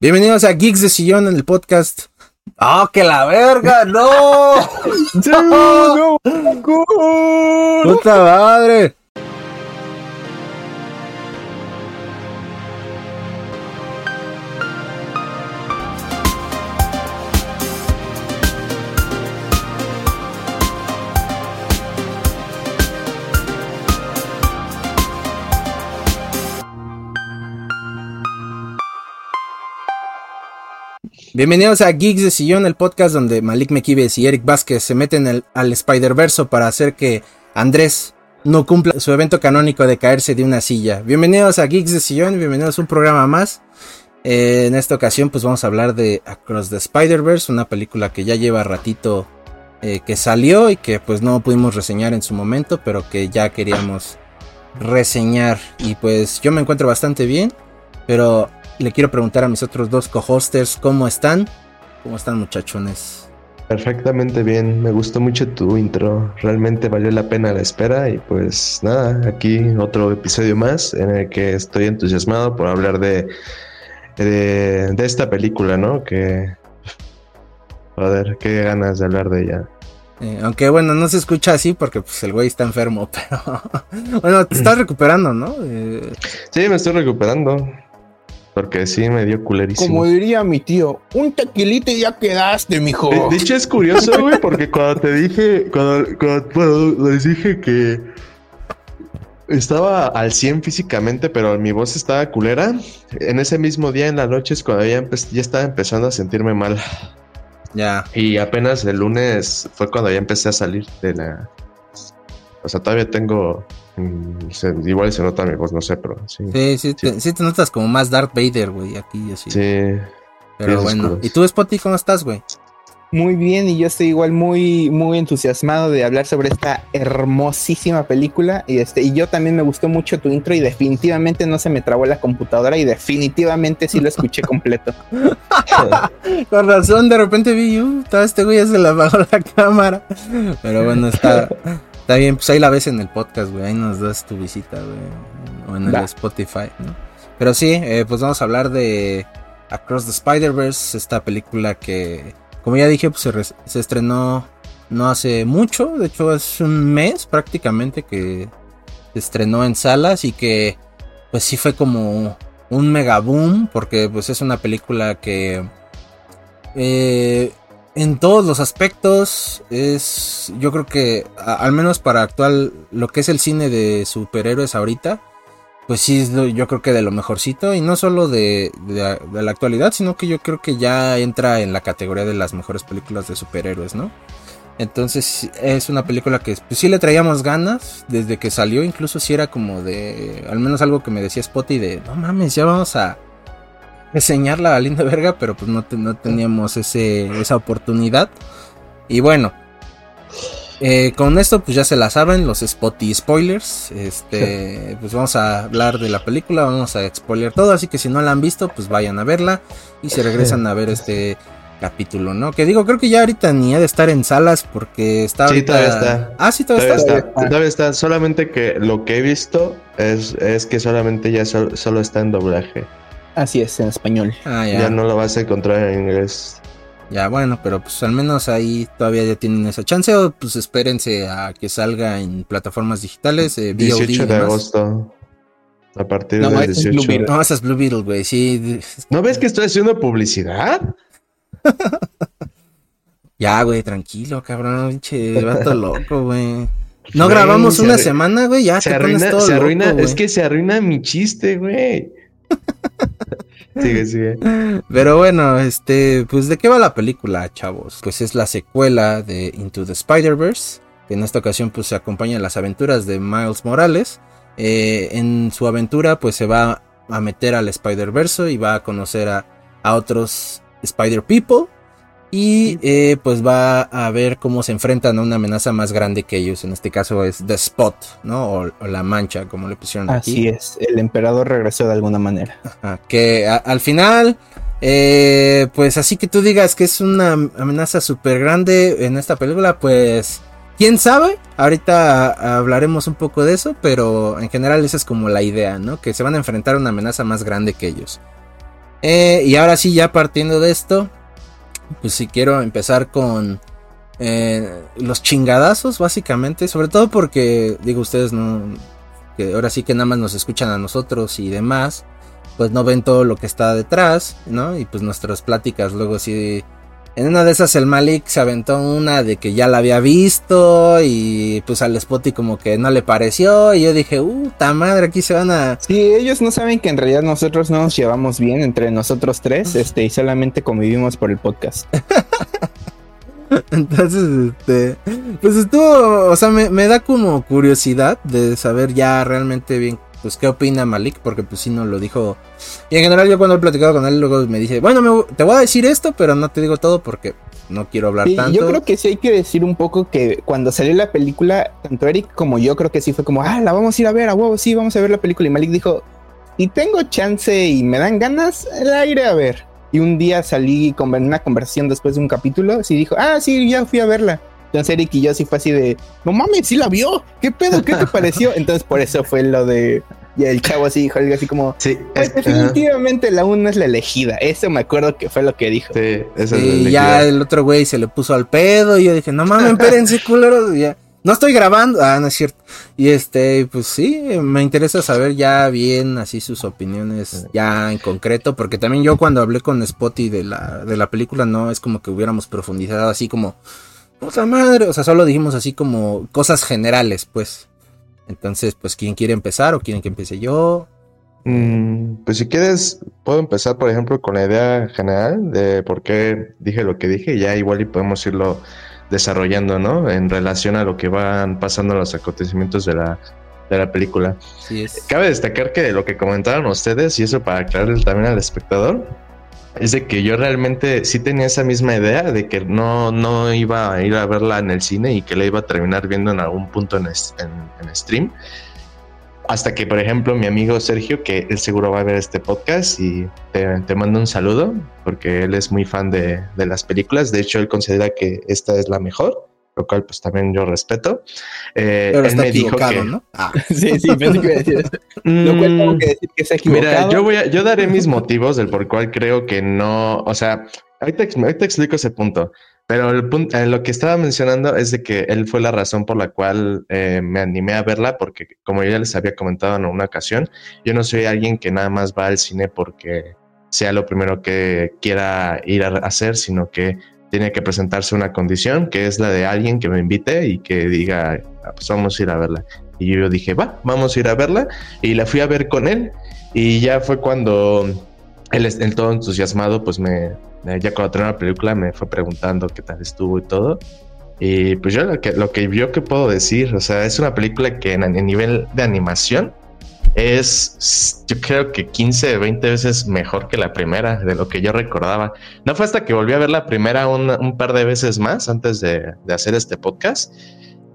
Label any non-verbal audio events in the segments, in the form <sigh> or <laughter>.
Bienvenidos a Geeks de Sillón en el podcast. ¡Oh, que la verga! ¡No! <laughs> ¡No! ¡Puta madre! Bienvenidos a Geeks de Sillón, el podcast donde Malik Mekives y Eric Vázquez se meten al Spider-Verso para hacer que Andrés no cumpla su evento canónico de caerse de una silla. Bienvenidos a Geeks de Sillón, bienvenidos a un programa más. Eh, en esta ocasión pues vamos a hablar de Across the Spider-Verse, una película que ya lleva ratito eh, que salió y que pues no pudimos reseñar en su momento, pero que ya queríamos reseñar. Y pues yo me encuentro bastante bien, pero le quiero preguntar a mis otros dos co-hosters cómo están. ¿Cómo están muchachones? Perfectamente bien, me gustó mucho tu intro, realmente valió la pena la espera y pues nada, aquí otro episodio más en el que estoy entusiasmado por hablar de, de, esta película, ¿no? Que... Joder, qué ganas de hablar de ella. Eh, aunque bueno, no se escucha así porque pues el güey está enfermo, <laughs> pero bueno, te estás recuperando, ¿no? Eh... Sí, me estoy recuperando. Porque sí me dio culerísimo. Como diría mi tío, un tequilito y ya quedaste, mijo. De, hecho, es curioso, güey, porque cuando te dije, cuando, cuando les dije que estaba al 100 físicamente, pero mi voz estaba culera, en ese mismo día en la noche es cuando ya, ya estaba empezando a sentirme mal. Ya. Y apenas el lunes fue cuando ya empecé a salir de la. O sea, todavía tengo Mm, igual se nota mi voz, no sé, pero sí. Sí, sí, Te, notas como más Darth Vader, güey, aquí así. Sí. Pero bueno. ¿Y tú, Spotty, cómo estás, güey? Muy bien, y yo estoy igual muy, muy entusiasmado de hablar sobre esta hermosísima película. Y este, y yo también me gustó mucho tu intro, y definitivamente no se me trabó la computadora, y definitivamente sí lo escuché completo. <laughs> <laughs> Con razón, de repente vi, uh, todo este güey ya se le apagó la <laughs> cámara. Pero bueno, está. Está bien, pues ahí la ves en el podcast, güey. Ahí nos das tu visita, güey. O en el Spotify, ¿no? Pero sí, eh, pues vamos a hablar de Across the Spider-Verse, esta película que, como ya dije, pues se, se, estrenó no hace mucho. De hecho, es un mes prácticamente que se estrenó en salas y que, pues sí fue como un mega boom, porque pues es una película que... Eh, en todos los aspectos es yo creo que al menos para actual lo que es el cine de superhéroes ahorita pues sí es yo creo que de lo mejorcito y no solo de, la actualidad sino que yo creo que ya entra en la categoría de las mejores películas de superhéroes no entonces es una película que pues, sí le traíamos ganas desde que salió incluso si era como de al menos algo que me decía Spotty de no mames ya vamos a enseñarla a linda verga, pero pues no, no teníamos ese, esa oportunidad. Y bueno, eh, con esto pues ya se la saben, los spotty spoilers. Este, <laughs> pues vamos a hablar de la película, vamos a spoiler todo, así que si no la han visto, pues vayan a verla y se regresan a ver este capítulo, ¿no? Que digo, creo que ya ahorita ni ha de estar en salas porque está Sí, todavía está. Ah, sí, todavía, está. Todavía está, solamente que lo que he visto es, es que solamente ya solo está en doblaje. Así es, en español. Ah, ya. no lo vas a encontrar en inglés. Ya, bueno, pero pues al menos ahí todavía ya tienen esa chance o pues espérense a que salga en plataformas digitales. Eh, 18 de agosto. A partir del 18. no, esa es Blue Beetle, güey, sí. ¿No ves que estoy haciendo publicidad? <laughs> ya, güey, tranquilo, cabrón, pinche vato <laughs> loco, güey. No grabamos una semana, güey, ya se arruina, se arruina, es que se arruina mi chiste, güey. <laughs> sigue, sigue. Pero bueno, este, pues de qué va la película, chavos? Pues es la secuela de Into the Spider-Verse. Que en esta ocasión pues se acompaña las aventuras de Miles Morales. Eh, en su aventura pues se va a meter al Spider-Verse y va a conocer a, a otros Spider People y eh, pues va a ver cómo se enfrentan a una amenaza más grande que ellos. En este caso es The Spot, ¿no? O, la mancha, como le pusieron aquí. Así es, el emperador regresó de alguna manera. que al final, eh, pues así que tú digas que es una amenaza súper grande en esta película, pues quién sabe. Ahorita hablaremos un poco de eso, pero en general esa es como la idea, ¿no? Que se van a enfrentar a una amenaza más grande que ellos. Eh, y ahora sí, ya partiendo de esto, pues si quiero empezar con eh, los chingadazos, básicamente. Sobre todo porque, digo, ustedes no. Que ahora sí que nada más nos escuchan a nosotros y demás. Pues no ven todo lo que está detrás, ¿no? Y pues nuestras pláticas luego sí. En una de esas el Malik se aventó una de que ya la había visto y pues al Spotty como que no le pareció y yo dije, uh, ta madre, aquí se van a... Sí, ellos no saben que en realidad nosotros no nos llevamos bien entre nosotros tres este, y solamente convivimos por el podcast. <laughs> Entonces, este, pues estuvo, o sea, me, da como curiosidad de saber ya realmente bien, pues qué opina Malik, porque pues sí no lo dijo. Y en general yo cuando he platicado con él, luego me dice, bueno, te voy a decir esto, pero no te digo todo porque no quiero hablar tanto. Yo creo que sí hay que decir un poco que cuando salió la película, tanto Eric como yo creo que sí fue como, ah, la vamos a ir a ver, a huevo, sí, vamos a ver la película. Y Malik dijo, y tengo chance y me dan ganas, la iré a ver. Y un día salí con una conversación después de un capítulo, y dijo, ah, sí, ya fui a verla. Entonces Eric y yo sí fue así de, no mames, sí la vio, ¿qué pedo? ¿Qué te pareció? Entonces por eso fue lo de, y el chavo así dijo algo así como, sí, pues, definitivamente la una es la elegida. Eso me acuerdo que fue lo que dijo. Sí, eso y ya el otro güey se le puso al pedo y yo dije, no mames, espérense, <laughs> culeros, ya. No estoy grabando. Ah, no es cierto. Y este, pues sí, me interesa saber ya bien así sus opiniones ya en concreto. Porque también yo cuando hablé con Spotty de la, de la película, no es como que hubiéramos profundizado así como. Puta madre. O sea, solo dijimos así como cosas generales, pues. Entonces, pues, ¿quién quiere empezar o quieren que empiece yo? Mm, pues si quieres, puedo empezar, por ejemplo, con la idea general de por qué dije lo que dije. Y ya igual y podemos irlo desarrollando, ¿no? En relación a lo que van pasando los acontecimientos de la, de la película. Sí es. Cabe destacar que lo que comentaron ustedes, y eso para aclararle también al espectador, es de que yo realmente sí tenía esa misma idea de que no, no iba a ir a verla en el cine y que la iba a terminar viendo en algún punto en, en, en stream. Hasta que, por ejemplo, mi amigo Sergio, que él seguro va a ver este podcast y te, mando un saludo, porque él es muy fan de, las películas. De hecho, él considera que esta es la mejor, lo cual pues también yo respeto. Eh, Pero está equivocado, ¿no? Ah. <laughs> sí, sí, pensé que iba a decir eso. Lo cual tengo que decir que equivocado. Mira, yo, voy a, yo daré mis <laughs> motivos del por cual creo que no, o sea, ahorita, ahorita explico ese punto. Pero el punto, eh, lo que estaba mencionando es de que él fue la razón por la cual eh, me animé a verla, porque como ya les había comentado en una ocasión, yo no soy alguien que nada más va al cine porque sea lo primero que quiera ir a hacer, sino que tiene que presentarse una condición, que es la de alguien que me invite y que diga, ah, pues vamos a ir a verla. Y yo dije, va, vamos a ir a verla. Y la fui a ver con él. Y ya fue cuando él, él todo entusiasmado, pues me, ya cuando terminó la película me fue preguntando qué tal estuvo y todo. Y pues yo lo que, lo que yo que puedo decir, o sea, es una película que en, nivel de animación es, yo creo que 15, 20 veces mejor que la primera, de lo que yo recordaba. No fue hasta que volví a ver la primera un, par de veces más antes de, hacer este podcast,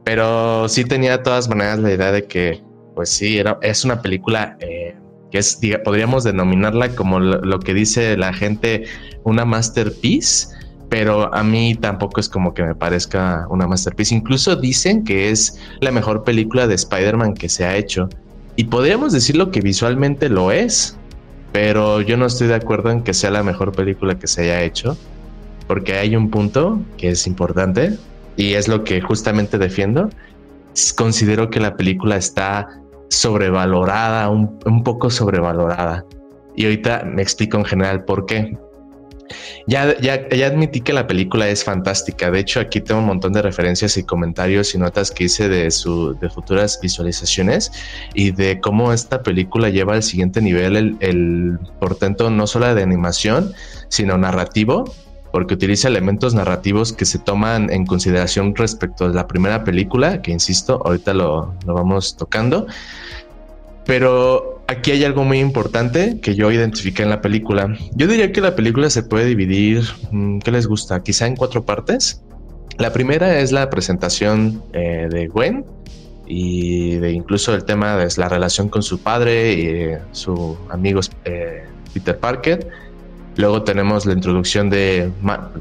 pero sí tenía de todas maneras la idea de que, pues sí, era, es una película eh, que es, podríamos denominarla como lo, que dice la gente, una masterpiece, pero a mí tampoco es como que me parezca una masterpiece. Incluso dicen que es la mejor película de Spider-Man que se ha hecho. Y podríamos decirlo que visualmente lo es, pero yo no estoy de acuerdo en que sea la mejor película que se haya hecho, porque hay un punto que es importante y es lo que justamente defiendo. Considero que la película está sobrevalorada, un, poco sobrevalorada. Y ahorita me explico en general por qué. Ya, ya, ya, admití que la película es fantástica. De hecho, aquí tengo un montón de referencias y comentarios y notas que hice de, su, de futuras visualizaciones y de cómo esta película lleva al siguiente nivel el, el portento no solo de animación, sino narrativo, porque utiliza elementos narrativos que se toman en consideración respecto a la primera película, que insisto, ahorita lo, lo vamos tocando. Pero aquí hay algo muy importante que yo identifiqué en la película. Yo diría que la película se puede dividir, mm, ¿qué les gusta? Quizá en cuatro partes. La primera es la presentación eh, de Gwen y de incluso el tema de la relación con su padre y eh, su amigo eh, Peter Parker. Luego tenemos la introducción de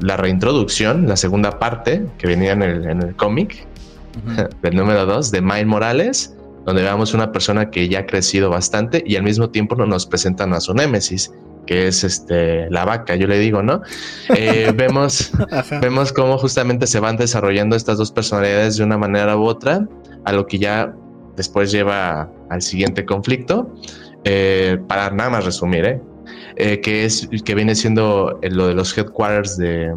la reintroducción, la segunda parte que venía en el, cómic <laughs> del número dos de Miles Morales donde veamos una persona que ya ha crecido bastante y al mismo tiempo nos presentan a su némesis, que es este la vaca, yo le digo, ¿no? Eh, <laughs> vemos, vemos cómo justamente se van desarrollando estas dos personalidades de una manera u otra, a lo que ya después lleva al siguiente conflicto. Eh, para nada más resumir, ¿eh? ¿eh? que es que viene siendo lo de los headquarters de,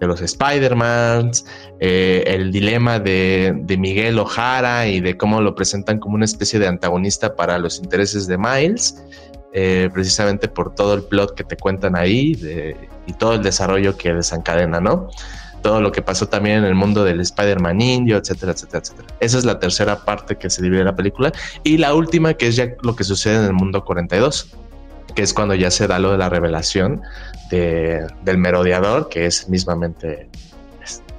de los Spider-Man, eh, el dilema de, de, Miguel O'Hara y de cómo lo presentan como una especie de antagonista para los intereses de Miles, eh, precisamente por todo el plot que te cuentan ahí y todo el desarrollo que desencadena, ¿no? Todo lo que pasó también en el mundo del Spider-Man indio, etcétera, etcétera, etcétera. Esa es la tercera parte que se divide la película. Y la última, que es ya lo que sucede en el mundo 42 que es cuando ya se da lo de la revelación del merodeador, que es mismamente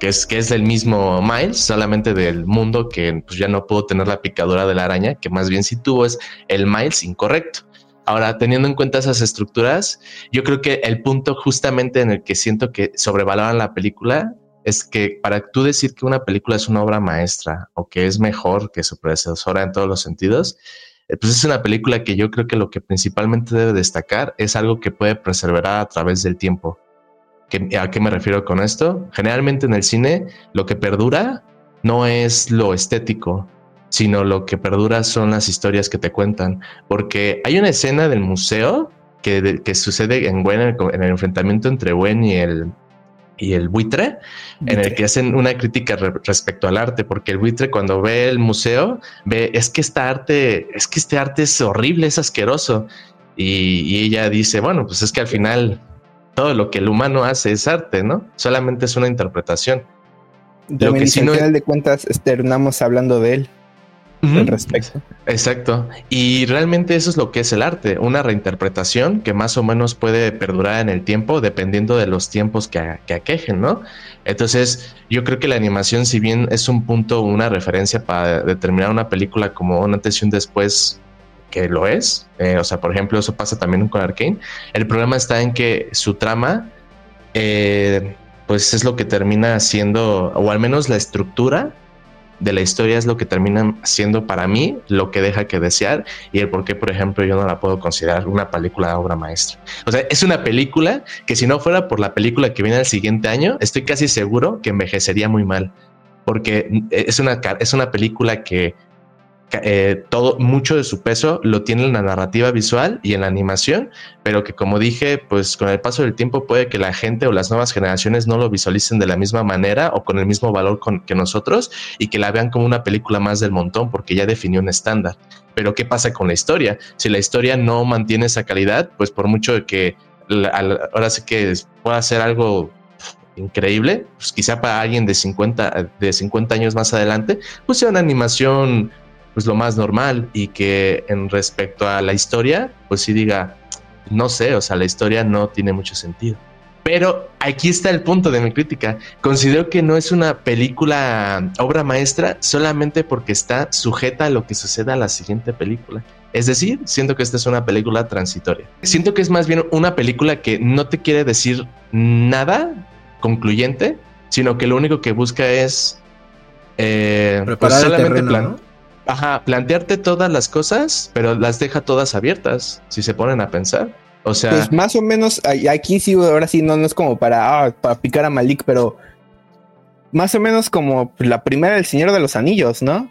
que es, que es el mismo Miles, solamente del mundo que pues, ya no pudo tener la picadura de la araña, que más bien si tuvo es el Miles incorrecto. Ahora, teniendo en cuenta esas estructuras, yo creo que el punto justamente en el que siento que sobrevaloran la película es que para tú decir que una película es una obra maestra o que es mejor que su predecesora en todos los sentidos, pues es una película que yo creo que lo que principalmente debe destacar es algo que puede perseverar a través del tiempo. ¿A qué me refiero con esto? Generalmente en el cine lo que perdura no es lo estético, sino lo que perdura son las historias que te cuentan. Porque hay una escena del museo que, que sucede en, en el enfrentamiento entre Gwen y el, y el buitre, en el que hacen una crítica respecto al arte, porque el buitre cuando ve el museo ve es que esta arte, es que este arte es horrible, es asqueroso. Y, ella dice, bueno, pues es que al final todo lo que el humano hace es arte, ¿no? Solamente es una interpretación. De lo que si no... final de cuentas externamos hablando de él respecto. Exacto. Y realmente eso es lo que es el arte, una reinterpretación que más o menos puede perdurar en el tiempo dependiendo de los tiempos que, que aquejen, ¿no? Entonces, yo creo que la animación, si bien es un punto, una referencia para determinar una película como un antes y un después, que lo es, eh, o sea, por ejemplo, eso pasa también con Arkane, el problema está en que su trama, eh, pues es lo que termina siendo, o al menos la estructura, de la historia es lo que termina siendo para mí lo que deja que desear y el por qué, por ejemplo, yo no la puedo considerar una película de obra maestra. O sea, es una película que si no fuera por la película que viene el siguiente año, estoy casi seguro que envejecería muy mal, porque es una, es una película que eh, todo, mucho de su peso lo tiene en la narrativa visual y en la animación, pero que como dije, pues con el paso del tiempo puede que la gente o las nuevas generaciones no lo visualicen de la misma manera o con el mismo valor que nosotros y que la vean como una película más del montón porque ya definió un estándar. Pero ¿qué pasa con la historia? Si la historia no mantiene esa calidad, pues por mucho de que ahora sí que pueda ser algo increíble, pues quizá para alguien de 50, de 50 años más adelante, pues sea una animación pues lo más normal y que en respecto a la historia, pues sí diga, no sé, o sea, la historia no tiene mucho sentido. Pero aquí está el punto de mi crítica. Considero que no es una película obra maestra solamente porque está sujeta a lo que suceda a la siguiente película. Es decir, siento que esta es una película transitoria. Siento que es más bien una película que no te quiere decir nada concluyente, sino que lo único que busca es eh, pues el terreno, Ajá, plantearte todas las cosas, pero las deja todas abiertas, si se ponen a pensar. O sea. Pues más o menos, aquí sí, ahora sí, no, no es como para, ah, para picar a Malik, pero más o menos como la primera del Señor de los Anillos, ¿no?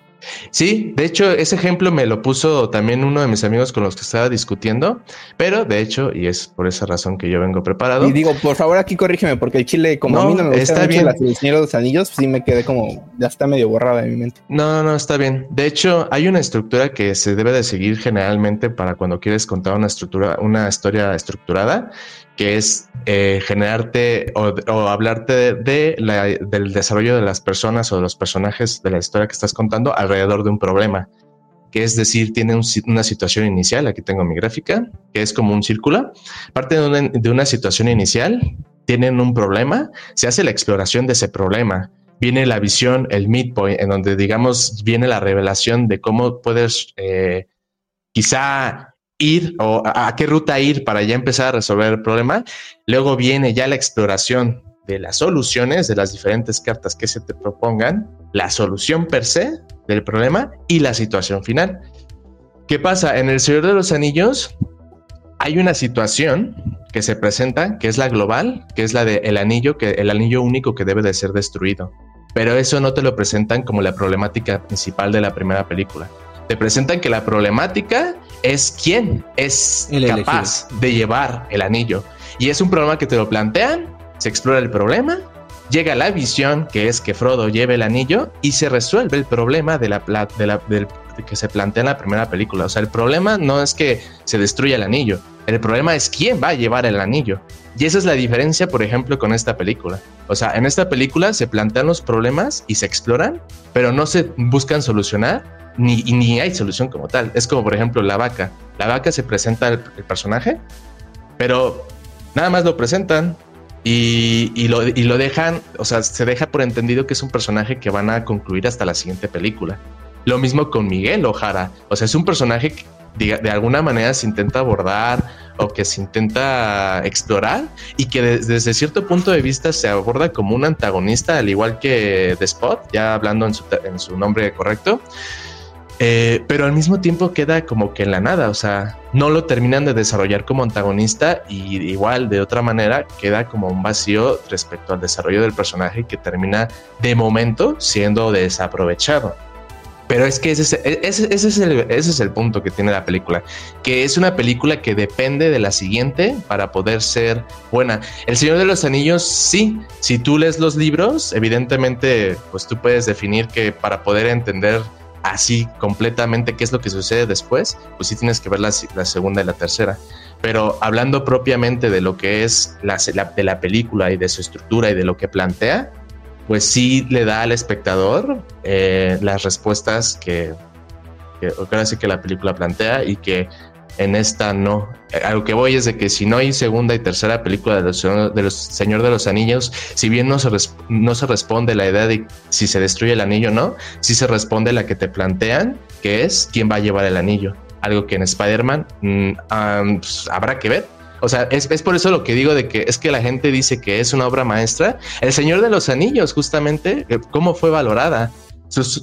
Sí, de hecho, ese ejemplo me lo puso también uno de mis amigos con los que estaba discutiendo, pero de hecho, y es por esa razón que yo vengo preparado. Y digo, por favor, aquí corrígeme, porque el chile, como a mí no me gusta está bien. de los Anillos, sí me quedé como, ya está medio borrado en mi mente. No, no, está bien. De hecho, hay una estructura que se debe de seguir generalmente para cuando quieres contar una estructura, una historia estructurada, que es eh, generarte o, hablarte de, del desarrollo de las personas o de los personajes de la historia que estás contando alrededor de un problema. Que es decir, tiene una situación inicial, aquí tengo mi gráfica, que es como un círculo. Parte de una, situación inicial, tienen un problema, se hace la exploración de ese problema, viene la visión, el midpoint, en donde digamos viene la revelación de cómo puedes eh, quizá ir o a, qué ruta ir para ya empezar a resolver el problema. Luego viene ya la exploración de las soluciones, de las diferentes cartas que se te propongan, la solución per se del problema y la situación final. ¿Qué pasa? En el Señor de los Anillos hay una situación que se presenta, que es la global, que es la de el anillo, que el anillo único que debe de ser destruido. Pero eso no te lo presentan como la problemática principal de la primera película. Te presentan que la problemática es quién es capaz de llevar el anillo. Y es un problema que te lo plantean, se explora el problema, llega la visión que es que Frodo lleve el anillo y se resuelve el problema de la, de la del, que se plantea en la primera película. O sea, el problema no es que se destruya el anillo, el problema es quién va a llevar el anillo. Y esa es la diferencia, por ejemplo, con esta película. O sea, en esta película se plantean los problemas y se exploran, pero no se buscan solucionar ni, ni hay solución como tal. Es como, por ejemplo, la vaca. La vaca se presenta el, personaje, pero nada más lo presentan y, y, lo, y lo dejan, o sea, se deja por entendido que es un personaje que van a concluir hasta la siguiente película. Lo mismo con Miguel Ojara. O sea, es un personaje que de, alguna manera se intenta abordar o que se intenta explorar y que desde cierto punto de vista se aborda como un antagonista, al igual que The Spot, ya hablando en su, nombre correcto. Eh, pero al mismo tiempo queda como que en la nada, o sea, no lo terminan de desarrollar como antagonista y igual de otra manera queda como un vacío respecto al desarrollo del personaje que termina de momento siendo desaprovechado. Pero es que ese es, ese, es el, ese es el punto que tiene la película, que es una película que depende de la siguiente para poder ser buena. El Señor de los Anillos, sí, si tú lees los libros, evidentemente, pues tú puedes definir que para poder entender así completamente qué es lo que sucede después, pues sí tienes que ver la, segunda y la tercera. Pero hablando propiamente de lo que es la, de la película y de su estructura y de lo que plantea, pues sí le da al espectador eh, las respuestas que, que, que la película plantea y que en esta no. A lo que voy es de que si no hay segunda y tercera película de los, de los Señor de los Anillos, si bien no se, no se responde la idea de si se destruye el anillo o no, sí se responde la que te plantean, que es quién va a llevar el anillo. Algo que en Spider-Man pues, habrá que ver o sea, es, por eso lo que digo de que es que la gente dice que es una obra maestra. El Señor de los Anillos, justamente, eh, ¿cómo fue valorada?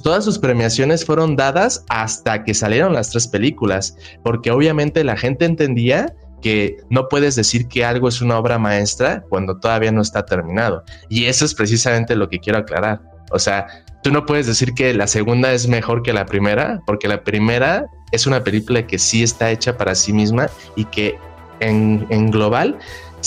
Todas sus premiaciones fueron dadas hasta que salieron las tres películas, porque obviamente la gente entendía que no puedes decir que algo es una obra maestra cuando todavía no está terminado. Y eso es precisamente lo que quiero aclarar. O sea, tú no puedes decir que la segunda es mejor que la primera, porque la primera es una película que sí está hecha para sí misma y que en, global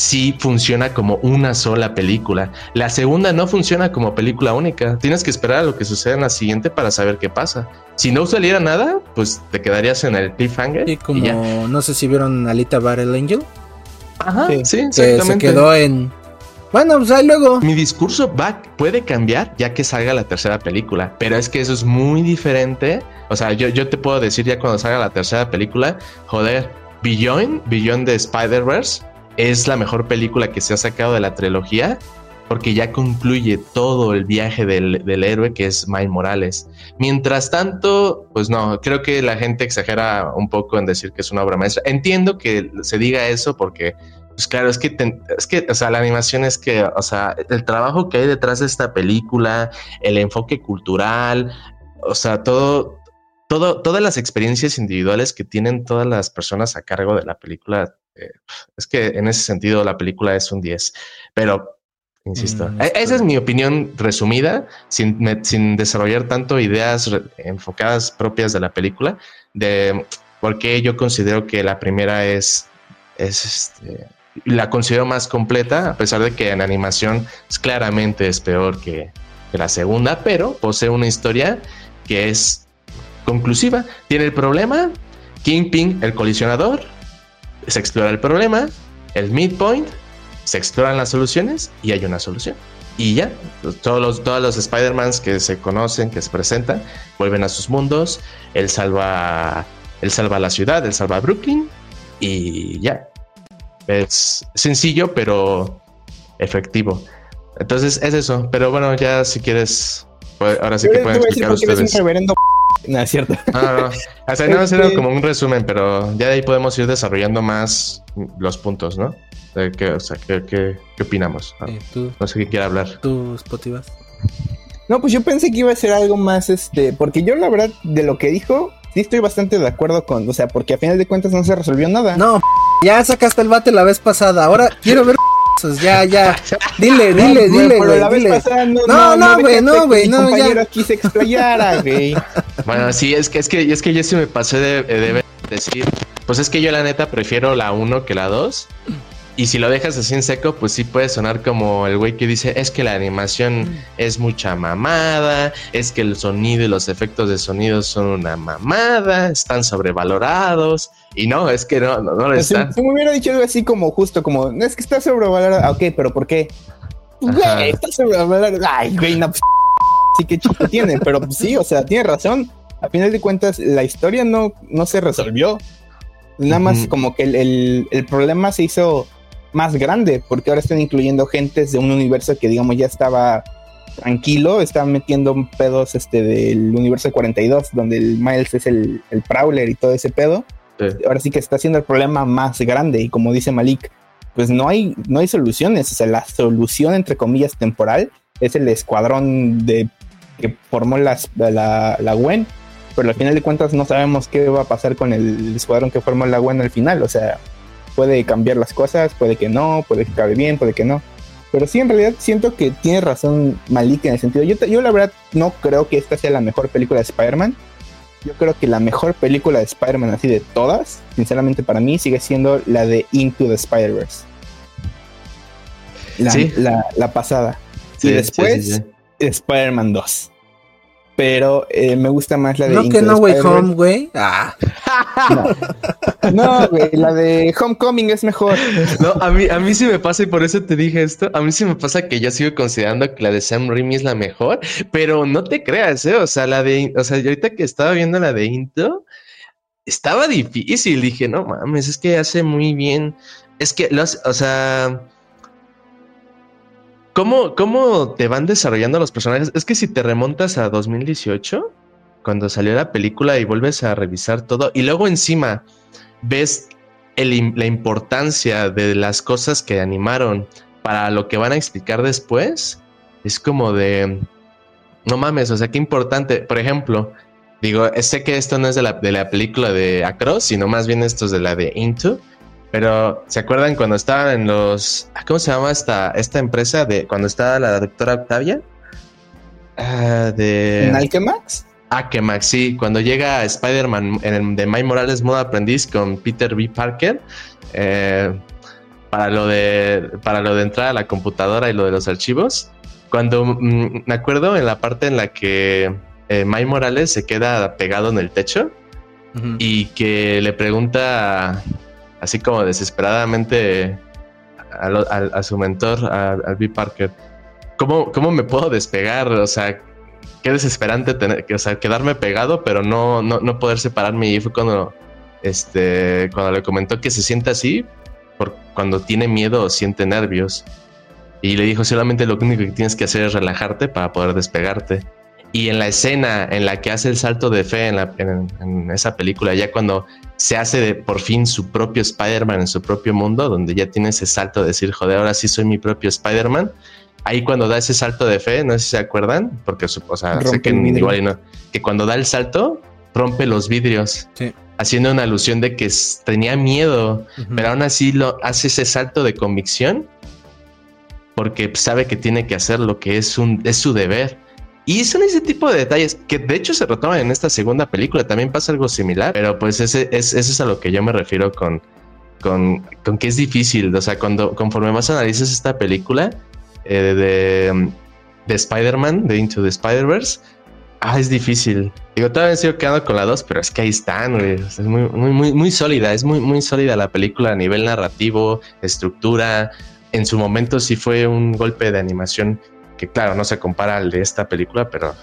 sí funciona como una sola película. La segunda no funciona como película única. Tienes que esperar a lo que suceda en la siguiente para saber qué pasa. Si no saliera nada, pues te quedaría en el cliffhanger. Y como no sé si vieron Alita Battle Angel. Ajá, sí, exactamente. se quedó en. Bueno, pues ahí luego. Mi discurso va, puede cambiar ya que salga la tercera película, pero es que eso es muy diferente. O sea, yo, yo te puedo decir ya cuando salga la tercera película, joder, Beyond, Beyond de Spider-Verse, es la mejor película que se ha sacado de la trilogía porque ya concluye todo el viaje del, héroe que es Miles Morales. Mientras tanto, pues no, creo que la gente exagera un poco en decir que es una obra maestra. Entiendo que se diga eso porque, pues claro, es que, es que, o sea, la animación es que, o sea, el trabajo que hay detrás de esta película, el enfoque cultural, o sea, todo, todas las experiencias individuales que tienen todas las personas a cargo de la película, eh, es que en ese sentido la película es un 10, pero insisto, mm, e-, esa es mi opinión resumida, sin, sin desarrollar tanto ideas enfocadas propias de la película, de por qué yo considero que la primera es, es este, la considero más completa, a pesar de que en animación es claramente es peor que, que la segunda, pero posee una historia que es conclusiva. Tiene el problema, Kingpin, el colisionador, se explora el problema, el midpoint, se exploran las soluciones y hay una solución. Y ya, todos los, todos los Spider-Mans que se conocen, que se presentan, vuelven a sus mundos, él salva, él salva la ciudad, él salva Brooklyn y ya. Es sencillo, pero efectivo. Entonces es eso. Pero bueno, ya si quieres, pues, ahora sí que pueden explicar ustedes. No, es cierto. Ah, no, no. no, este como un resumen, pero ya de ahí podemos ir desarrollando más los puntos, ¿no? De qué, o sea, qué, qué, qué opinamos. ¿no? sé qué quiere hablar. ¿Tú, Spotify? No, pues yo pensé que iba a ser algo más, este, porque yo la verdad de lo que dijo, sí estoy bastante de acuerdo con, o sea, porque a final de cuentas no se resolvió nada. No, Ya sacaste el bate la vez pasada. Ahora quiero ver. Ya, ya. <laughs> Dile, dile, dile, güey. Dile. No, no, güey, no, güey. No, ya. aquí se explayara, güey. <laughs> Bueno, sí, es que, es que, es que yo sí me pasé de, de decir. Pues es que yo, la neta, prefiero la 1 que la 2. Y si lo dejas así en seco, pues sí puede sonar como el güey que dice, es que la animación es mucha mamada, es que el sonido y los efectos de sonido son una mamada, están sobrevalorados. Y no, es que no, no, lo están. Si, me hubiera dicho algo así como justo, como, no es que está sobrevalorado. Ah, ok, pero ¿por qué? Güey, está sobrevalorado. Ay, güey, no, pues, <laughs> sí que chico tiene, pero pues, sí, o sea, tiene razón. A final de cuentas, la historia no, no se resolvió. Nada más como que el, el problema se hizo más grande, porque ahora están incluyendo gentes de un universo que digamos ya estaba tranquilo, están metiendo pedos este del universo 42, donde el Miles es el, el Prowler y todo ese pedo. Ahora sí que está haciendo el problema más grande, y como dice Malik, pues no hay, no hay soluciones. O sea, la solución, entre comillas, temporal, es el escuadrón de que formó la, la Gwen. Pero al final de cuentas no sabemos qué va a pasar con el escuadrón que formó la Gwen al final. O sea, puede cambiar las cosas, puede que no, puede que cabe bien, puede que no. Pero sí, en realidad siento que tiene razón Malik en el sentido. Yo, yo la verdad no creo que esta sea la mejor película de Spider-Man. Yo creo que la mejor película de Spider-Man así de todas, sinceramente para mí, sigue siendo la de Into the Spider-Verse. La, la, pasada. y después, Spider-Man 2 pero eh, me gusta más la de. No, que no Way Home, güey. Ah. <laughs> No, güey, la de Homecoming es mejor. No, a mí, a mí sí me pasa y por eso te dije esto. A mí sí me pasa que yo sigo considerando que la de Sam Raimi es la mejor, pero no te creas, ¿eh? O sea, la de. O sea, yo ahorita que estaba viendo la de Into, estaba difícil. Dije, no mames, es que hace muy bien. Es que, los, o sea ¿Cómo, ¿Cómo te van desarrollando los personajes? Es que si te remontas a 2018, cuando salió la película y vuelves a revisar todo, y luego encima ves la importancia de las cosas que animaron para lo que van a explicar después, es como de, no mames, o sea, qué importante. Por ejemplo, digo, sé que esto no es de la, de la película de Across, sino más bien esto es de la de Into. Pero, ¿se acuerdan cuando estaban en los. Ah, ¿Cómo se llama esta, esta empresa de cuando estaba la doctora Octavia? Ah, de. ¿En Alchemax? Alchemax, sí. Cuando llega Spider-Man en el de My Morales modo aprendiz con Peter B. Parker. Eh, para lo de. Para lo de entrar a la computadora y lo de los archivos. Cuando mm, me acuerdo en la parte en la que eh, My Morales se queda pegado en el techo. Y que le pregunta así como desesperadamente a, su mentor, al B. Parker, ¿cómo, ¿cómo, me puedo despegar? O sea, qué desesperante tener, o sea, quedarme pegado, pero no, no, no poder separarme. Y fue cuando, este, cuando le comentó que se siente así, por cuando tiene miedo o siente nervios. Y le dijo, solamente lo único que tienes que hacer es relajarte para poder despegarte. Y en la escena en la que hace el salto de fe en, esa película, ya cuando se hace de, por fin su propio Spider-Man en su propio mundo, donde ya tiene ese salto de decir, joder, ahora sí soy mi propio Spider-Man. Ahí cuando da ese salto de fe, no sé si se acuerdan, porque o sea, sé que igual y no, que cuando da el salto, rompe los vidrios, haciendo una alusión de que tenía miedo, pero aún así lo hace ese salto de convicción, porque sabe que tiene que hacer lo que es, un, es su deber y son ese tipo de detalles que de hecho se retoman en esta segunda película. También pasa algo similar, pero pues ese es, eso es a lo que yo me refiero con, con, con que es difícil. O sea, cuando conforme más analizas esta película eh, de, de Spider-Man, de Into the Spider-Verse, ah, es difícil. Digo, todavía sigo quedando con la 2, pero es que ahí están, güey. Es muy, muy, muy, muy sólida. Es muy, muy sólida la película a nivel narrativo, estructura. En su momento sí fue un golpe de animación que claro, no se compara al de esta película, pero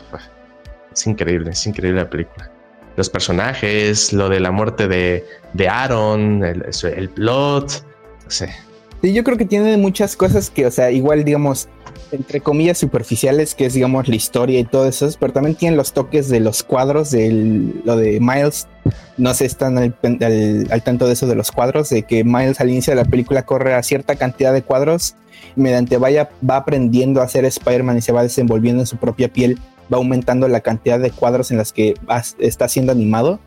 es increíble, es increíble la película. Los personajes, lo de la muerte de, de Aaron, el, el plot, no sé. Sí, yo creo que tiene muchas cosas que, o sea, igual, digamos, entre comillas superficiales, que es, digamos, la historia y todo eso, pero también tienen los toques de los cuadros, de lo de Miles. No sé, están al, al, tanto de eso de los cuadros, de que Miles al inicio de la película corre a cierta cantidad de cuadros mediante vaya, va aprendiendo a ser Spider-Man y se va desenvolviendo en su propia piel, va aumentando la cantidad de cuadros en las que está siendo animado.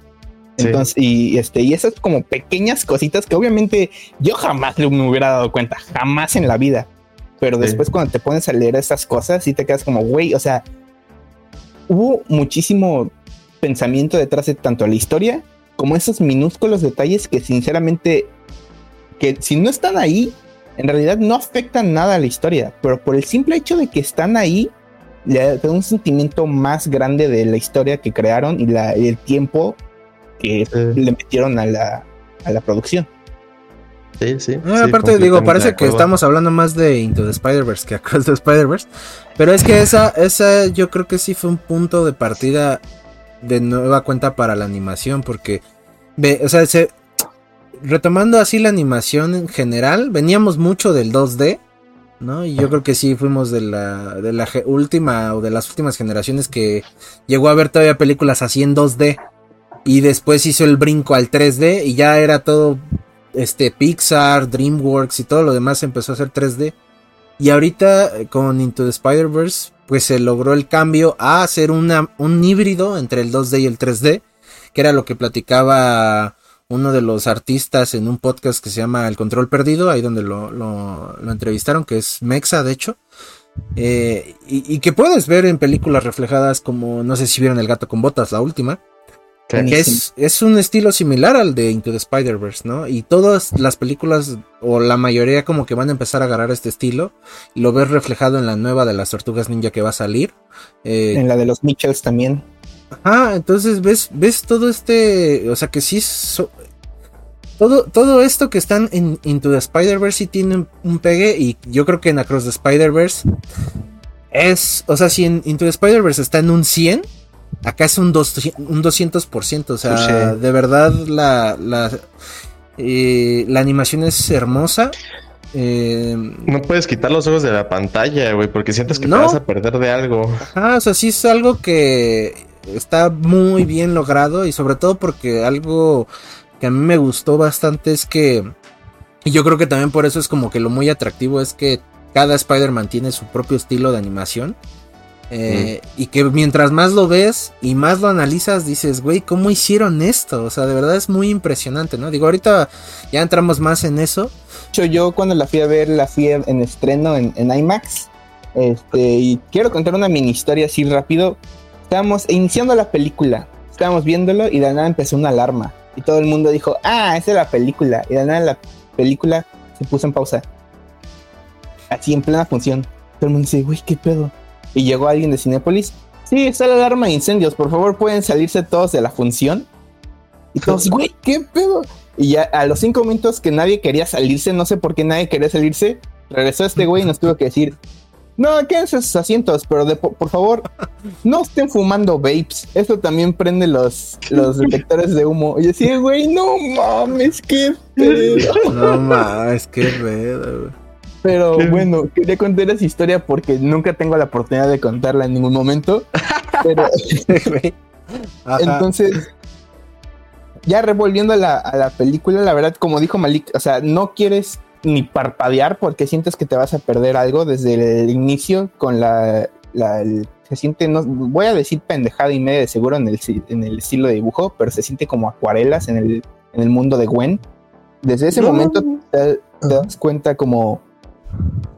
Entonces, y este, y esas como pequeñas cositas que obviamente yo jamás me hubiera dado cuenta, jamás en la vida. Pero después cuando te pones a leer esas cosas, y te quedas como, güey, o sea, hubo muchísimo pensamiento detrás de tanto la historia como esos minúsculos detalles que sinceramente, que si no están ahí, en realidad no afectan nada a la historia, pero por el simple hecho de que están ahí, le da un sentimiento más grande de la historia que crearon y, la, el tiempo que le metieron a la, a la producción. Sí, sí. aparte, digo, parece que estamos hablando más de Into the Spider-Verse que Across the Spider-Verse. Pero es que esa, esa yo creo que sí fue un punto de partida de nueva cuenta para la animación. Porque, ve, o sea, retomando así la animación en general, veníamos mucho del 2D. ¿no? Y yo creo que sí fuimos de la, de la última o de las últimas generaciones que llegó a ver todavía películas así en 2D. Y después hizo el brinco al 3D y ya era todo este Pixar, DreamWorks y todo lo demás empezó a hacer 3D. Y ahorita eh, con Into the Spider-Verse, pues se logró el cambio a hacer una, un híbrido entre el 2D y el 3D, que era lo que platicaba uno de los artistas en un podcast que se llama El Control Perdido, ahí donde lo, lo, entrevistaron, que es Mexa, de hecho. Eh, y, que puedes ver en películas reflejadas como, no sé si vieron El gato con botas, la última, es, es, un estilo similar al de Into the Spider-Verse, ¿no? Y todas las películas, o la mayoría, como que van a empezar a agarrar este estilo. Y lo ves reflejado en la nueva de las Tortugas Ninja que va a salir. Eh, en la de los Mitchells también. Ajá, entonces ves, ves todo este. O sea que sí. todo, todo esto que están en Into the Spider-Verse sí tiene un pegue. Y yo creo que en Across the Spider-Verse es. O sea, si en Into the Spider-Verse está en un 100 Acá es un, un 200%, o sea, de verdad la, la, eh, la animación es hermosa. Eh, no puedes quitar los ojos de la pantalla, güey, porque sientes que te vas a perder de algo. Ajá, o sea, sí es algo que está muy bien logrado y sobre todo porque algo que a mí me gustó bastante es que, y yo creo que también por eso es como que lo muy atractivo es que cada Spider-Man tiene su propio estilo de animación. Eh, y que mientras más lo ves y más lo analizas, dices, güey, ¿cómo hicieron esto? O sea, de verdad es muy impresionante, ¿no? Digo, ahorita ya entramos más en eso. Yo, yo cuando la fui a ver, la fui en estreno en, IMAX. Este, y quiero contar una mini historia así rápido. Estábamos iniciando la película, estábamos viéndolo y de nada empezó una alarma. Y todo el mundo dijo, ah, esa es la película. Y de nada la película se puso en pausa. Así en plena función. Todo el mundo dice, güey, ¿qué pedo? Y llegó alguien de Cinépolis. Sí, está la alarma de incendios, por favor pueden salirse todos de la función. Y todos, <laughs> güey, ¿qué pedo? Y ya a los cinco minutos que nadie quería salirse, no sé por qué nadie quería salirse, regresó este güey y nos tuvo que decir, no, quédense sus asientos, pero por favor, no estén fumando vapes. Esto también prende los, los <laughs> detectores de humo. Y así, güey, no mames, qué pedo. <laughs> No mames, qué pedo, güey. Pero bueno, quería contar esa historia porque nunca tengo la oportunidad de contarla en ningún momento. Pero... <laughs> Entonces, ya revolviendo a la, película, la verdad, como dijo Malik, o sea, no quieres ni parpadear porque sientes que te vas a perder algo desde el inicio con la... se siente, no, voy a decir pendejada y media de seguro en el, en el estilo de dibujo, pero se siente como acuarelas en el, en el mundo de Gwen. Desde ese momento te das cuenta como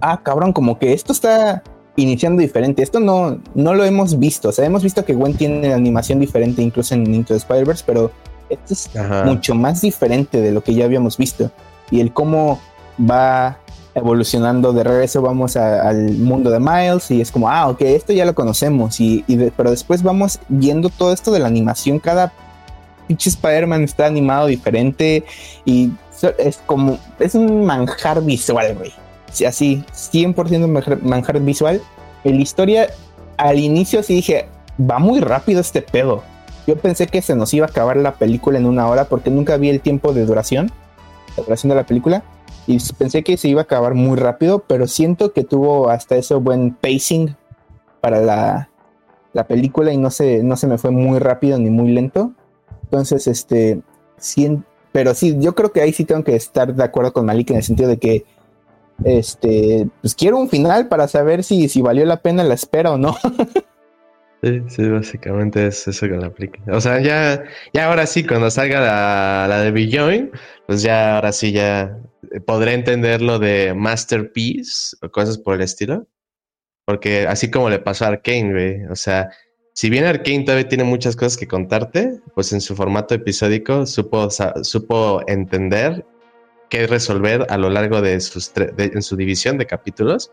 ah, cabrón, como que esto está iniciando diferente. Esto no, no lo hemos visto. O sea, hemos visto que Gwen tiene animación diferente incluso en Into the Spider-Verse, pero esto es mucho más diferente de lo que ya habíamos visto. Y el cómo va evolucionando de regreso, vamos al mundo de Miles y es como, ah, ok, esto ya lo conocemos. Y, pero después vamos viendo todo esto de la animación. Cada pinche Spider-Man está animado diferente y es como, es un manjar visual, güey así, 100% manjar visual. En la historia, al inicio sí dije, va muy rápido este pedo. Yo pensé que se nos iba a acabar la película en una hora porque nunca vi el tiempo de duración, la duración de la película. Y pensé que se iba a acabar muy rápido, pero siento que tuvo hasta eso buen pacing para la, la película y no se, no se me fue muy rápido ni muy lento. Entonces, este, sí, pero sí, yo creo que ahí sí tengo que estar de acuerdo con Malik en el sentido de que este, pues quiero un final para saber si, si valió la pena la espera o no. <laughs> Sí, sí, básicamente es eso que la aplica. O sea, ya, ya ahora sí, cuando salga la, la de Beyond, pues ya ahora sí ya podré entender lo de Masterpiece o cosas por el estilo. Porque así como le pasó a Arkane. O sea, si bien Arkane todavía tiene muchas cosas que contarte, pues en su formato episódico supo, supo entender qué resolver a lo largo de, sus en su división de capítulos.